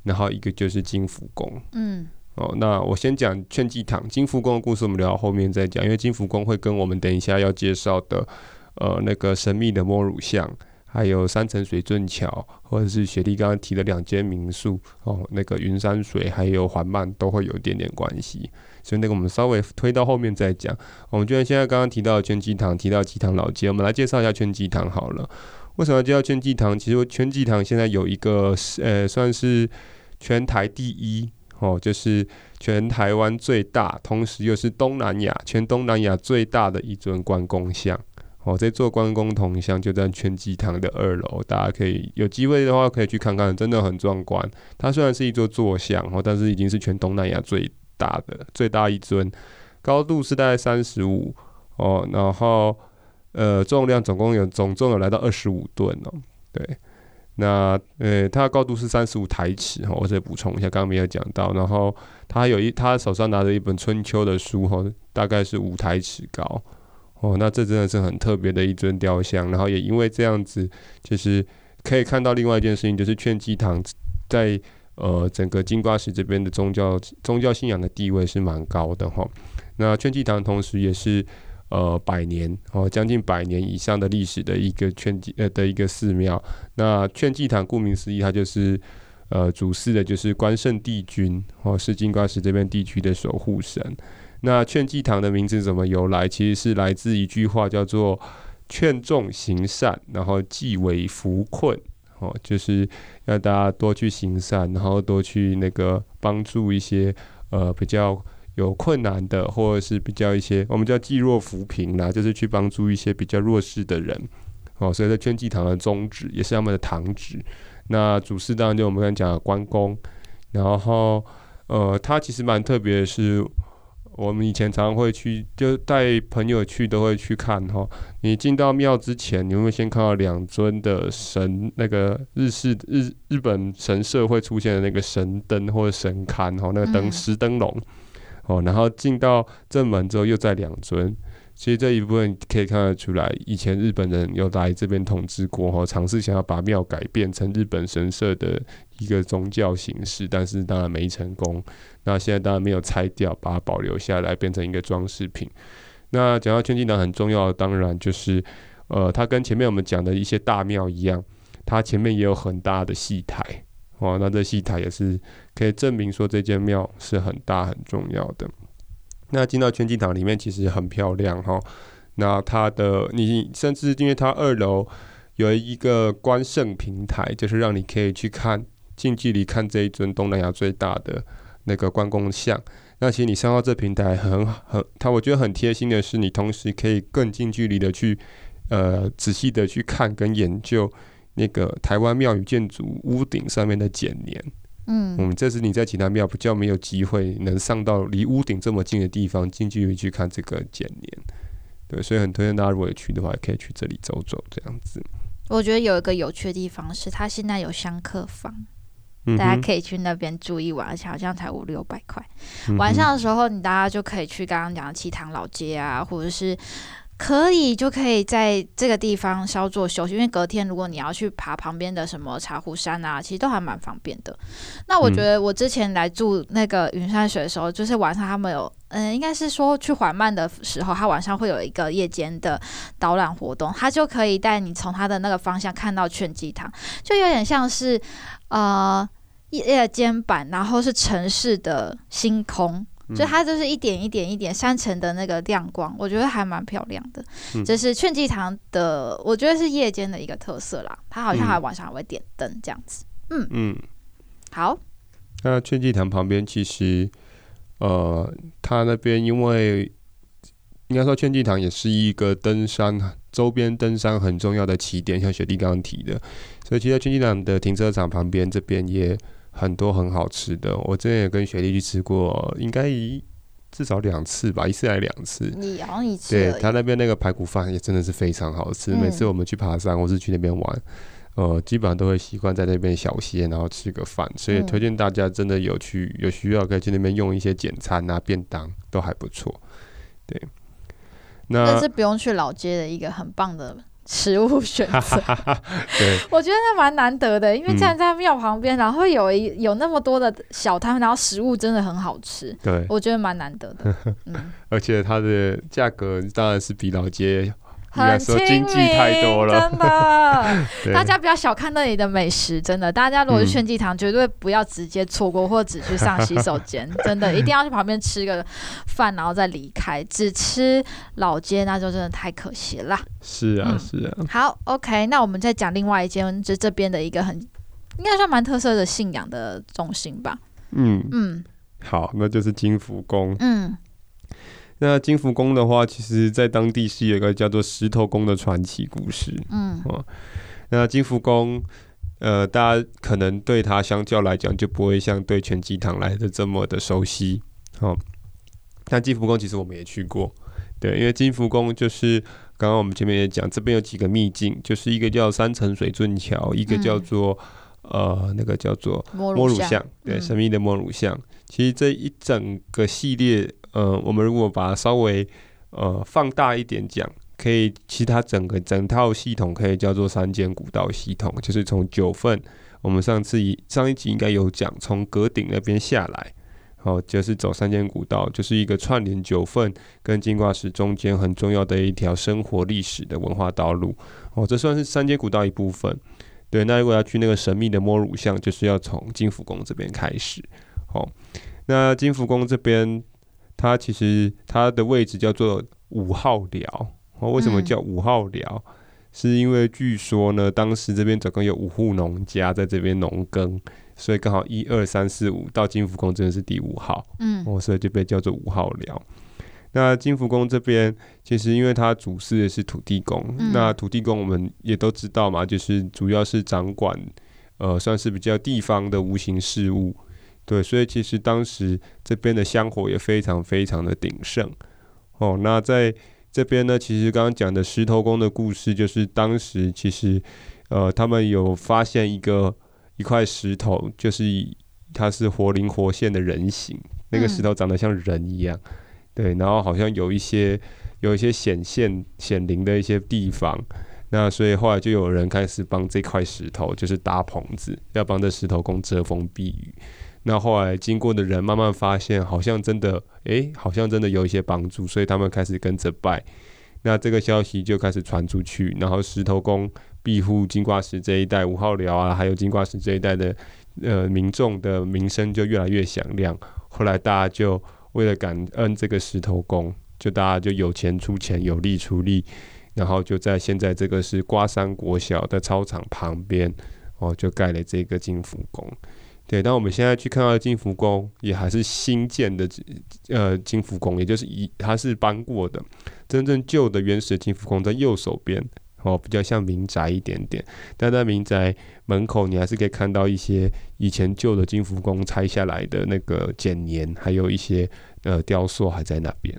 然后一个就是金福宫。嗯，哦，那我先讲劝济堂，金福宫的故事我们留到后面再讲，因为金福宫会跟我们等一下要介绍的呃那个神秘的摸乳像。还有三层水圳桥，或者是雪莉刚刚提的两间民宿哦，那个云山水还有环曼都会有一点点关系，所以那个我们稍微推到后面再讲。我们就像现在刚刚提到的劝济堂，提到鸡堂老街，我们来介绍一下全鸡堂好了。为什么要介绍劝济堂？其实全鸡堂现在有一个呃，算是全台第一哦，就是全台湾最大，同时又是东南亚全东南亚最大的一尊关公像。哦，这座关公铜像就在全济堂的二楼，大家可以有机会的话可以去看看，真的很壮观。它虽然是一座坐像，哦，但是已经是全东南亚最大的最大一尊，高度是大概三十五哦，然后呃重量总共有总重有来到二十五吨哦。对，那呃它的高度是三十五台尺哈，我再补充一下，刚刚没有讲到。然后他有一他手上拿着一本春秋的书哈，大概是五台尺高。哦，那这真的是很特别的一尊雕像，然后也因为这样子，就是可以看到另外一件事情，就是劝济堂在呃整个金瓜石这边的宗教宗教信仰的地位是蛮高的哈。那劝济堂同时也是呃百年哦将近百年以上的历史的一个劝济呃的一个寺庙。那劝济堂顾名思义，它就是呃主祀的就是关圣帝君哦，是金瓜石这边地区的守护神。那劝济堂的名字怎么由来？其实是来自一句话，叫做“劝众行善，然后济为扶困”。哦，就是要大家多去行善，然后多去那个帮助一些呃比较有困难的，或者是比较一些我们叫济弱扶贫啦，就是去帮助一些比较弱势的人。哦，所以在劝济堂的宗旨也是他们的堂旨。那主祀当然就我们刚才讲的关公，然后呃，他其实蛮特别的是。我们以前常常会去，就带朋友去，都会去看哈。你进到庙之前，你会先看到两尊的神，那个日式日日本神社会出现的那个神灯或者神龛哈，那个灯石灯笼哦。然后进到正门之后，又再两尊。其实这一部分可以看得出来，以前日本人有来这边统治过哈，尝试想要把庙改变成日本神社的一个宗教形式，但是当然没成功。那现在当然没有拆掉，把它保留下来，变成一个装饰品。那讲到劝济堂很重要的，当然就是呃，它跟前面我们讲的一些大庙一样，它前面也有很大的戏台哦。那这戏台也是可以证明说这间庙是很大很重要的。那进到劝济堂里面其实很漂亮哈。那它的你甚至因为它二楼有一个观圣平台，就是让你可以去看近距离看这一尊东南亚最大的那个关公像。那其实你上到这平台很很，它我觉得很贴心的是，你同时可以更近距离的去呃仔细的去看跟研究那个台湾庙宇建筑屋顶上面的剪年。嗯，嗯，这是你在其他庙比较没有机会能上到离屋顶这么近的地方，近距离去看这个剪年。对，所以很推荐大家如果去的话，可以去这里走走，这样子。我觉得有一个有趣的地方是，它现在有香客房，嗯、大家可以去那边住一晚，而且好像才五六百块。嗯、晚上的时候，你大家就可以去刚刚讲的七塘老街啊，或者是。可以，就可以在这个地方稍作休息，因为隔天如果你要去爬旁边的什么茶壶山啊，其实都还蛮方便的。那我觉得我之前来住那个云山水的时候，嗯、就是晚上他们有，嗯、呃，应该是说去缓慢的时候，它晚上会有一个夜间的导览活动，它就可以带你从它的那个方向看到劝济堂，就有点像是，呃。夜间版，然后是城市的星空，嗯、所以它就是一点一点一点山城的那个亮光，我觉得还蛮漂亮的。嗯、这是劝济堂的，我觉得是夜间的一个特色啦。它好像还晚上还会点灯这样子。嗯嗯，好。那劝济堂旁边其实，呃，他那边因为应该说劝济堂也是一个登山周边登山很重要的起点，像雪弟刚刚提的，所以其实劝济堂的停车场旁边这边也。很多很好吃的，我之前也跟雪莉去吃过，应该一至少两次吧，一次还两次。你好像一次。对，他那边那个排骨饭也真的是非常好吃。嗯、每次我们去爬山或是去那边玩，呃，基本上都会习惯在那边小歇，然后吃个饭。所以推荐大家真的有去有需要可以去那边用一些简餐啊、便当都还不错。对，那但是不用去老街的一个很棒的。食物选择，<laughs> 对，我觉得那蛮难得的，因为站在庙旁边，嗯、然后有一有那么多的小摊，然后食物真的很好吃，对，我觉得蛮难得的，嗯，<laughs> 而且它的价格当然是比老街。很经济太多了，真的。<laughs> 大家不要小看那里的美食，真的。大家如果去劝济堂，绝对不要直接错过，或只去上洗手间，真的一定要去旁边吃个饭，然后再离开。只吃老街，那就真的太可惜了。是啊，是啊。嗯、好，OK，那我们再讲另外一间，就这边的一个很应该算蛮特色的信仰的中心吧。嗯嗯，好，那就是金福宫。嗯。那金福宫的话，其实在当地是有一个叫做石头宫的传奇故事。嗯，哦，那金福宫，呃，大家可能对它相较来讲就不会像对全鸡堂来的这么的熟悉。哦，但金福宫其实我们也去过，对，因为金福宫就是刚刚我们前面也讲，这边有几个秘境，就是一个叫三层水圳桥，一个叫做、嗯、呃那个叫做摩乳像，对，神秘的摩乳像。嗯、其实这一整个系列。呃，我们如果把它稍微呃放大一点讲，可以，其他整个整套系统可以叫做三间古道系统，就是从九份，我们上次一上一集应该有讲，从阁顶那边下来，好，就是走三间古道，就是一个串联九份跟金瓜石中间很重要的一条生活历史的文化道路，哦，这算是三间古道一部分。对，那如果要去那个神秘的摸乳巷，就是要从金福宫这边开始。好，那金福宫这边。它其实它的位置叫做五号寮，哦，为什么叫五号寮？嗯、是因为据说呢，当时这边总共有五户农家在这边农耕，所以刚好一二三四五到金福宫真的是第五号，嗯，哦，所以就被叫做五号寮。那金福宫这边其实因为它主祀的是土地公，嗯、那土地公我们也都知道嘛，就是主要是掌管呃算是比较地方的无形事务。对，所以其实当时这边的香火也非常非常的鼎盛哦。那在这边呢，其实刚刚讲的石头公的故事，就是当时其实呃，他们有发现一个一块石头，就是它是活灵活现的人形，那个石头长得像人一样，嗯、对，然后好像有一些有一些显现显灵的一些地方。那所以后来就有人开始帮这块石头就是搭棚子，要帮这石头公遮风避雨。那后来经过的人慢慢发现，好像真的，哎，好像真的有一些帮助，所以他们开始跟着拜。那这个消息就开始传出去，然后石头公庇护金瓜石这一带五号寮啊，还有金瓜石这一带的呃民众的名声就越来越响亮。后来大家就为了感恩这个石头公，就大家就有钱出钱，有力出力，然后就在现在这个是瓜山国小的操场旁边，哦，就盖了这个金福宫。对，但我们现在去看到的金福宫，也还是新建的，呃，金福宫，也就是一它是搬过的，真正旧的原始的金福宫在右手边，哦，比较像民宅一点点。但在民宅门口，你还是可以看到一些以前旧的金福宫拆下来的那个简年，还有一些呃雕塑还在那边。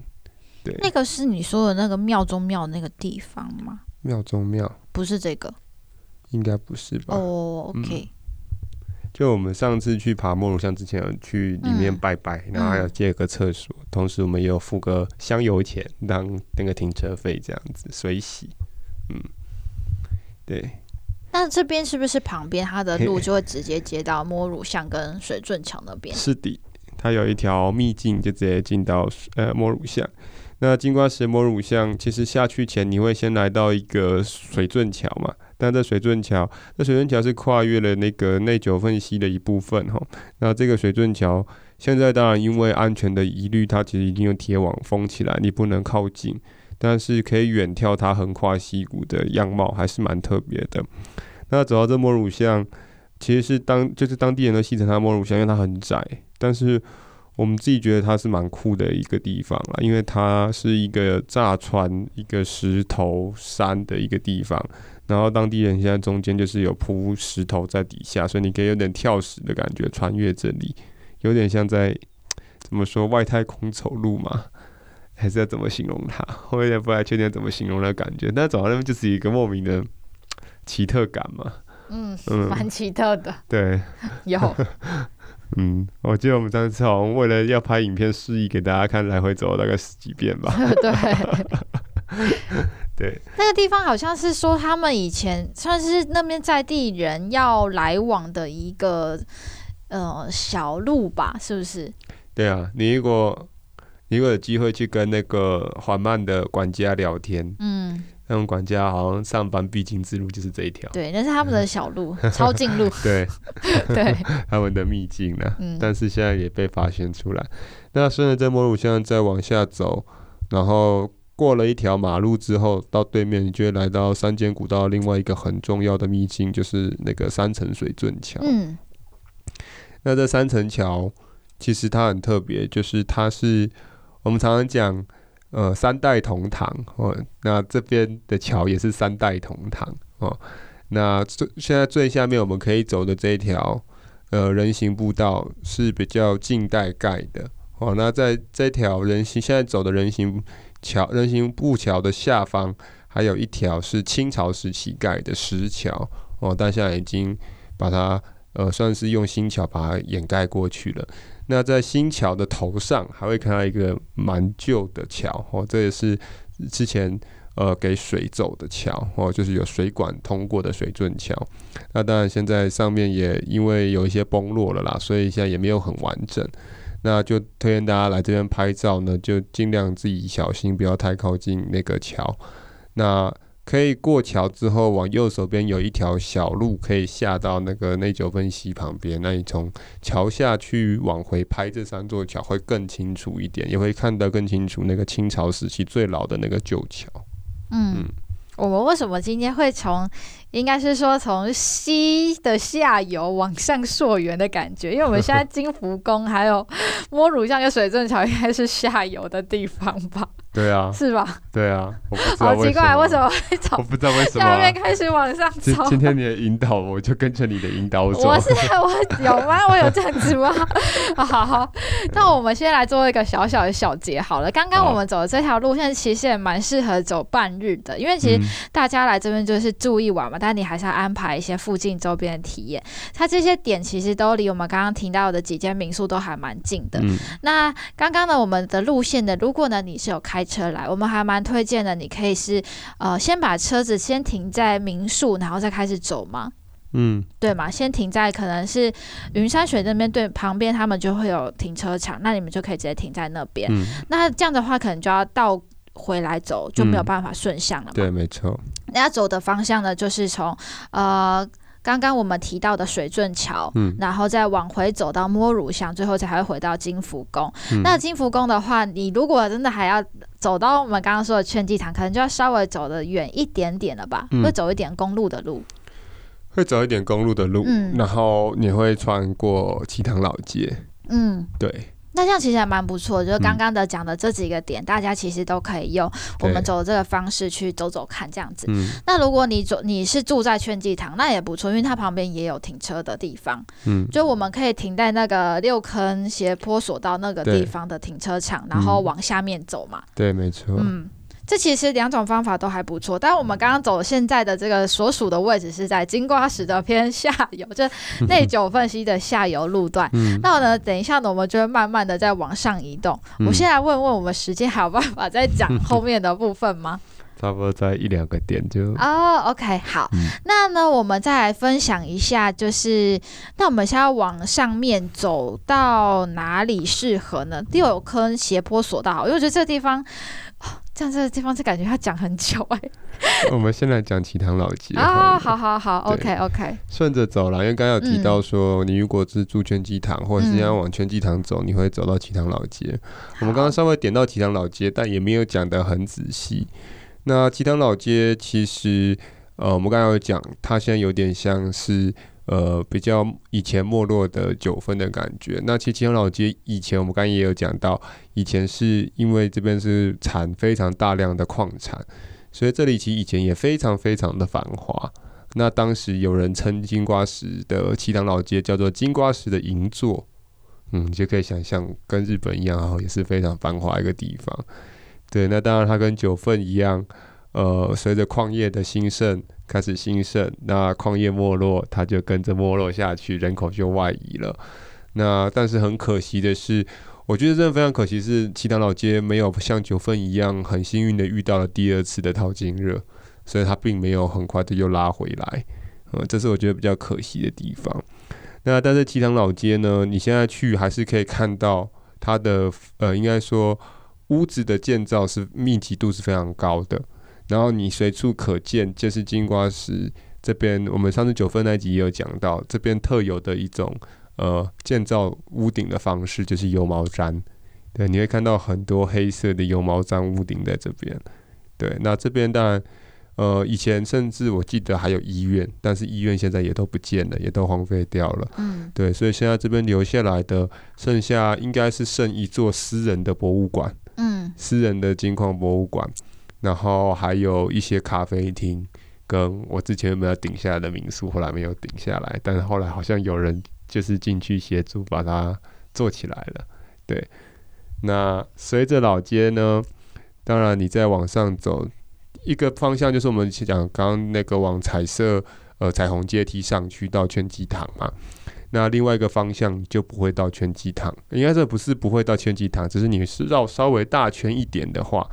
对，那个是你说的那个庙中庙那个地方吗？庙中庙不是这个，应该不是吧？哦、oh，OK。嗯就我们上次去爬莫乳巷之前，有去里面拜拜，嗯、然后还有借个厕所，嗯、同时我们也有付个香油钱当那个停车费，这样子随洗。嗯，对。那这边是不是旁边它的路就会直接接到摸乳巷跟水圳桥那边？是的，它有一条秘境，就直接进到呃摸乳巷。那金瓜石摸乳巷，其实下去前你会先来到一个水圳桥嘛？但这水圳桥，这水圳桥是跨越了那个内九份溪的一部分哈。那这个水圳桥现在当然因为安全的疑虑，它其实已经用铁网封起来，你不能靠近。但是可以远眺它横跨溪谷的样貌，还是蛮特别的。那走到这摸乳巷，其实是当就是当地人都戏称它摸乳巷，因为它很窄，但是。我们自己觉得它是蛮酷的一个地方啦，因为它是一个炸穿一个石头山的一个地方，然后当地人现在中间就是有铺石头在底下，所以你可以有点跳石的感觉穿越这里，有点像在 <tsk> 怎么说外太空走路嘛，<laughs> 还是要怎么形容它？我有点不太确定怎么形容的感觉，但走到那边就是一个莫名的奇特感嘛，嗯嗯，蛮奇特的，对，有。<laughs> 嗯，我记得我们上次好像为了要拍影片示意给大家看，来回走了大概十几遍吧。<laughs> 对，对。那个地方好像是说他们以前算是那边在地人要来往的一个呃小路吧，是不是？对啊，你如果你如果有机会去跟那个缓慢的管家聊天，嗯。那种管家好像上班必经之路就是这一条，对，那是他们的小路，<laughs> 超近路，对，<laughs> 对，他们的秘境呢。嗯，但是现在也被发现出来。那顺着这末路现在再往下走，然后过了一条马路之后，到对面你就会来到山间古道另外一个很重要的秘境，就是那个三层水圳桥。嗯，那这三层桥其实它很特别，就是它是我们常常讲。呃，三代同堂哦，那这边的桥也是三代同堂哦。那最现在最下面我们可以走的这一条呃人行步道是比较近代盖的哦。那在这条人行现在走的人行桥、人行步桥的下方，还有一条是清朝时期盖的石桥哦，但现在已经把它呃算是用新桥把它掩盖过去了。那在新桥的头上还会看到一个蛮旧的桥哦，这也是之前呃给水走的桥哦，就是有水管通过的水圳桥。那当然现在上面也因为有一些崩落了啦，所以现在也没有很完整。那就推荐大家来这边拍照呢，就尽量自己小心，不要太靠近那个桥。那可以过桥之后，往右手边有一条小路，可以下到那个内九分溪旁边。那你从桥下去往回拍这三座桥，会更清楚一点，也会看得更清楚那个清朝时期最老的那个旧桥。嗯。嗯我们为什么今天会从，应该是说从西的下游往上溯源的感觉？因为我们现在金福宫还有摸乳像跟水镇桥应该是下游的地方吧？对啊，是吧？对啊，好奇怪，为什么会从？我不知道为什么。下面开始往上走。今天你的引导，我就跟着你的引导走。我是我有吗？我有这样子吗？<laughs> 好好，那我们先来做一个小小的小结好了。刚刚我们走的这条路线其实也蛮适合走半日的，因为其实大家来这边就是住一晚嘛，但你还是要安排一些附近周边的体验。它这些点其实都离我们刚刚提到的几间民宿都还蛮近的。嗯、那刚刚呢，我们的路线呢，如果呢你是有开车来，我们还蛮推荐的。你可以是呃，先把车子先停在民宿，然后再开始走吗？嗯，对嘛，先停在可能是云山水那边，对，旁边他们就会有停车场，那你们就可以直接停在那边。嗯、那这样的话，可能就要倒回来走，就没有办法顺向了嘛。对，没错。那要走的方向呢，就是从呃。刚刚我们提到的水圳桥，嗯，然后再往回走到摸乳巷，最后才会回到金福宫。嗯、那金福宫的话，你如果真的还要走到我们刚刚说的劝济堂，可能就要稍微走的远一点点了吧？嗯、会走一点公路的路，会走一点公路的路，嗯，然后你会穿过祈堂老街，嗯，对。那这样其实还蛮不错，就是刚刚的讲的这几个点，嗯、大家其实都可以用我们走的这个方式去走走看，这样子。嗯、那如果你走你是住在劝济堂，那也不错，因为它旁边也有停车的地方。嗯，就我们可以停在那个六坑斜坡索道那个地方的停车场，然后往下面走嘛。对，没错。嗯。这其实两种方法都还不错，但我们刚刚走现在的这个所属的位置是在金瓜石的偏下游，就内九份溪的下游路段。嗯、那我呢，等一下呢，我们就会慢慢的再往上移动。嗯、我现在问问我们时间还有办法再讲后面的部分吗？<laughs> 差不多在一两个点就。哦、oh,，OK，好，嗯、那呢，我们再来分享一下，就是那我们现在要往上面走到哪里适合呢？第六坑斜坡索道，因为我觉得这个地方。这样这个地方就感觉要讲很久哎。我们先来讲奇塘老街啊，好好好，OK OK。顺着走了，因为刚刚有提到说，你如果是住圈机堂，或者是要往圈机堂走，你会走到奇塘老街。我们刚刚稍微点到奇塘老街，但也没有讲得很仔细。那奇塘老街其实，呃，我们刚刚有讲，它现在有点像是。呃，比较以前没落的九份的感觉。那其实奇塘老街以前我们刚刚也有讲到，以前是因为这边是产非常大量的矿产，所以这里其实以前也非常非常的繁华。那当时有人称金瓜石的奇塘老街叫做金瓜石的银座，嗯，就可以想象跟日本一样，然后也是非常繁华一个地方。对，那当然它跟九份一样，呃，随着矿业的兴盛。开始兴盛，那矿业没落，它就跟着没落下去，人口就外移了。那但是很可惜的是，我觉得真的非常可惜，是奇塘老街没有像九份一样很幸运的遇到了第二次的淘金热，所以它并没有很快的又拉回来。呃，这是我觉得比较可惜的地方。那但是奇塘老街呢，你现在去还是可以看到它的呃，应该说屋子的建造是密集度是非常高的。然后你随处可见，就是金瓜石这边，我们上次九分那集也有讲到，这边特有的一种呃建造屋顶的方式，就是油毛毡。对，你会看到很多黑色的油毛毡屋顶在这边。对，那这边当然，呃，以前甚至我记得还有医院，但是医院现在也都不见了，也都荒废掉了。嗯，对，所以现在这边留下来的，剩下应该是剩一座私人的博物馆。嗯，私人的金矿博物馆。然后还有一些咖啡厅，跟我之前有没有顶下来的民宿，后来没有顶下来，但是后来好像有人就是进去协助把它做起来了。对，那随着老街呢，当然你再往上走，一个方向就是我们讲刚刚那个往彩色呃彩虹阶梯上去到圈机堂嘛。那另外一个方向就不会到圈机堂，应该这不是不会到圈机堂，只是你是绕稍微大圈一点的话。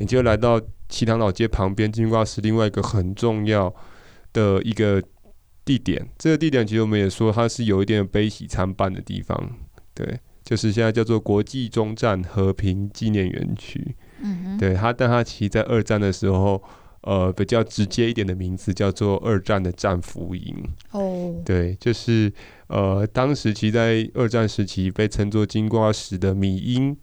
你就来到奇塘老街旁边，金瓜石另外一个很重要的一个地点。这个地点其实我们也说，它是有一点悲喜参半的地方。对，就是现在叫做国际中战和平纪念园区。对它，但它其实在二战的时候，呃，比较直接一点的名字叫做二战的战俘营。哦。对，就是呃，当时其实在二战时期被称作金瓜石的米英。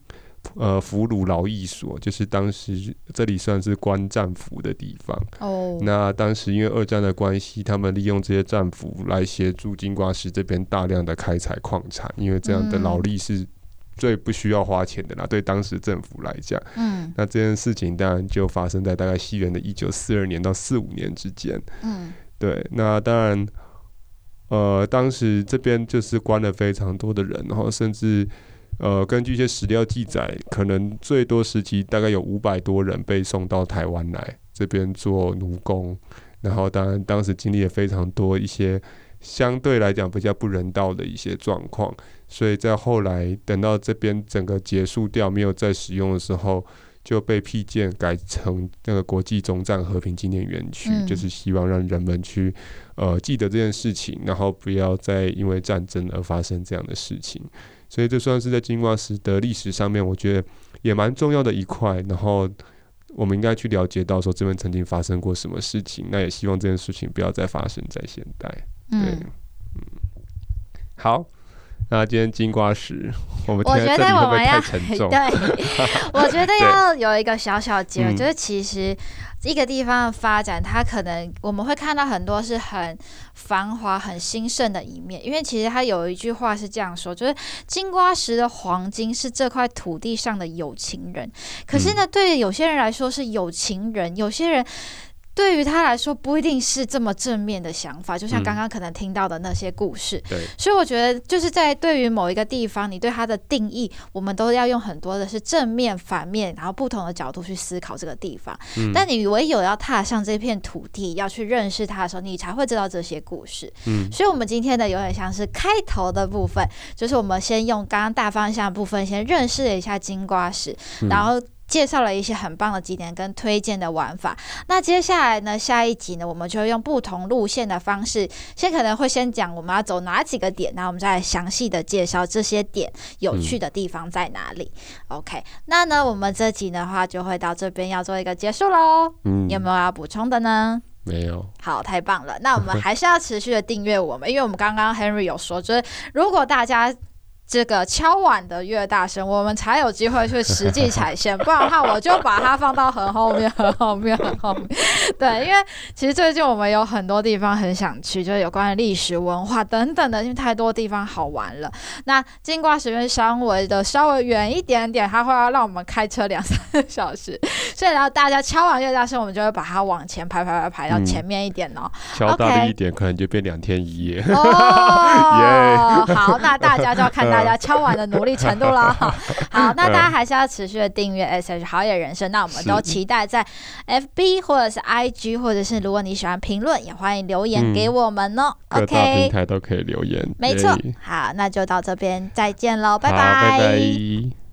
呃，俘虏劳役所就是当时这里算是关战俘的地方。哦，oh. 那当时因为二战的关系，他们利用这些战俘来协助金瓜石这边大量的开采矿产，因为这样的劳力是最不需要花钱的啦。嗯、对当时政府来讲，嗯，那这件事情当然就发生在大概西元的一九四二年到四五年之间。嗯，对，那当然，呃，当时这边就是关了非常多的人，然后甚至。呃，根据一些史料记载，可能最多时期大概有五百多人被送到台湾来这边做奴工，然后当然当时经历了非常多一些相对来讲比较不人道的一些状况，所以在后来等到这边整个结束掉没有再使用的时候，就被辟建改成那个国际中战和平纪念园区，嗯、就是希望让人们去呃记得这件事情，然后不要再因为战争而发生这样的事情。所以这算是在金瓜石的历史上面，我觉得也蛮重要的一块。然后我们应该去了解到说这边曾经发生过什么事情，那也希望这件事情不要再发生在现代。对，嗯，嗯，好，那今天金瓜石，我们听在这里会不会太沉重？<laughs> 对，我觉得 <laughs> 要有一个小小结就是其实。一个地方的发展，它可能我们会看到很多是很繁华、很兴盛的一面，因为其实它有一句话是这样说，就是金瓜石的黄金是这块土地上的有情人。可是呢，对有些人来说是有情人，有些人。对于他来说，不一定是这么正面的想法，就像刚刚可能听到的那些故事。嗯、对，所以我觉得就是在对于某一个地方，你对它的定义，我们都要用很多的是正面、反面，然后不同的角度去思考这个地方。嗯、但你唯有要踏上这片土地，要去认识它的时候，你才会知道这些故事。嗯，所以我们今天的有点像是开头的部分，就是我们先用刚刚大方向部分先认识了一下金瓜石，嗯、然后。介绍了一些很棒的景点跟推荐的玩法。那接下来呢，下一集呢，我们就会用不同路线的方式，先可能会先讲我们要走哪几个点，然后我们再来详细的介绍这些点有趣的地方在哪里。嗯、OK，那呢，我们这集的话就会到这边要做一个结束喽。嗯，有没有要补充的呢？没有。好，太棒了。那我们还是要持续的订阅我们，因为我们刚刚 Henry 有说，就是如果大家。这个敲碗的越大声，我们才有机会去实际踩线，不然的话，我就把它放到很后面、很后面、很后面。对，因为其实最近我们有很多地方很想去，就是有关于历史文化等等的，因为太多地方好玩了。那金瓜石园稍微的稍微远一点点，它会要让我们开车两三个小时，所以然后大家敲碗越大声，我们就会把它往前排排排排到前面一点哦。敲大力一点，可能就变两天一夜。哦，好，那大家就要看大家敲碗的努力程度了。<laughs> 好，那大家还是要持续的订阅 SH 好野人生。那我们都期待在 FB 或者是 IG，或者是如果你喜欢评论，也欢迎留言给我们哦。各大平台都可以留言。没错。好，那就到这边再见喽，拜拜。拜拜。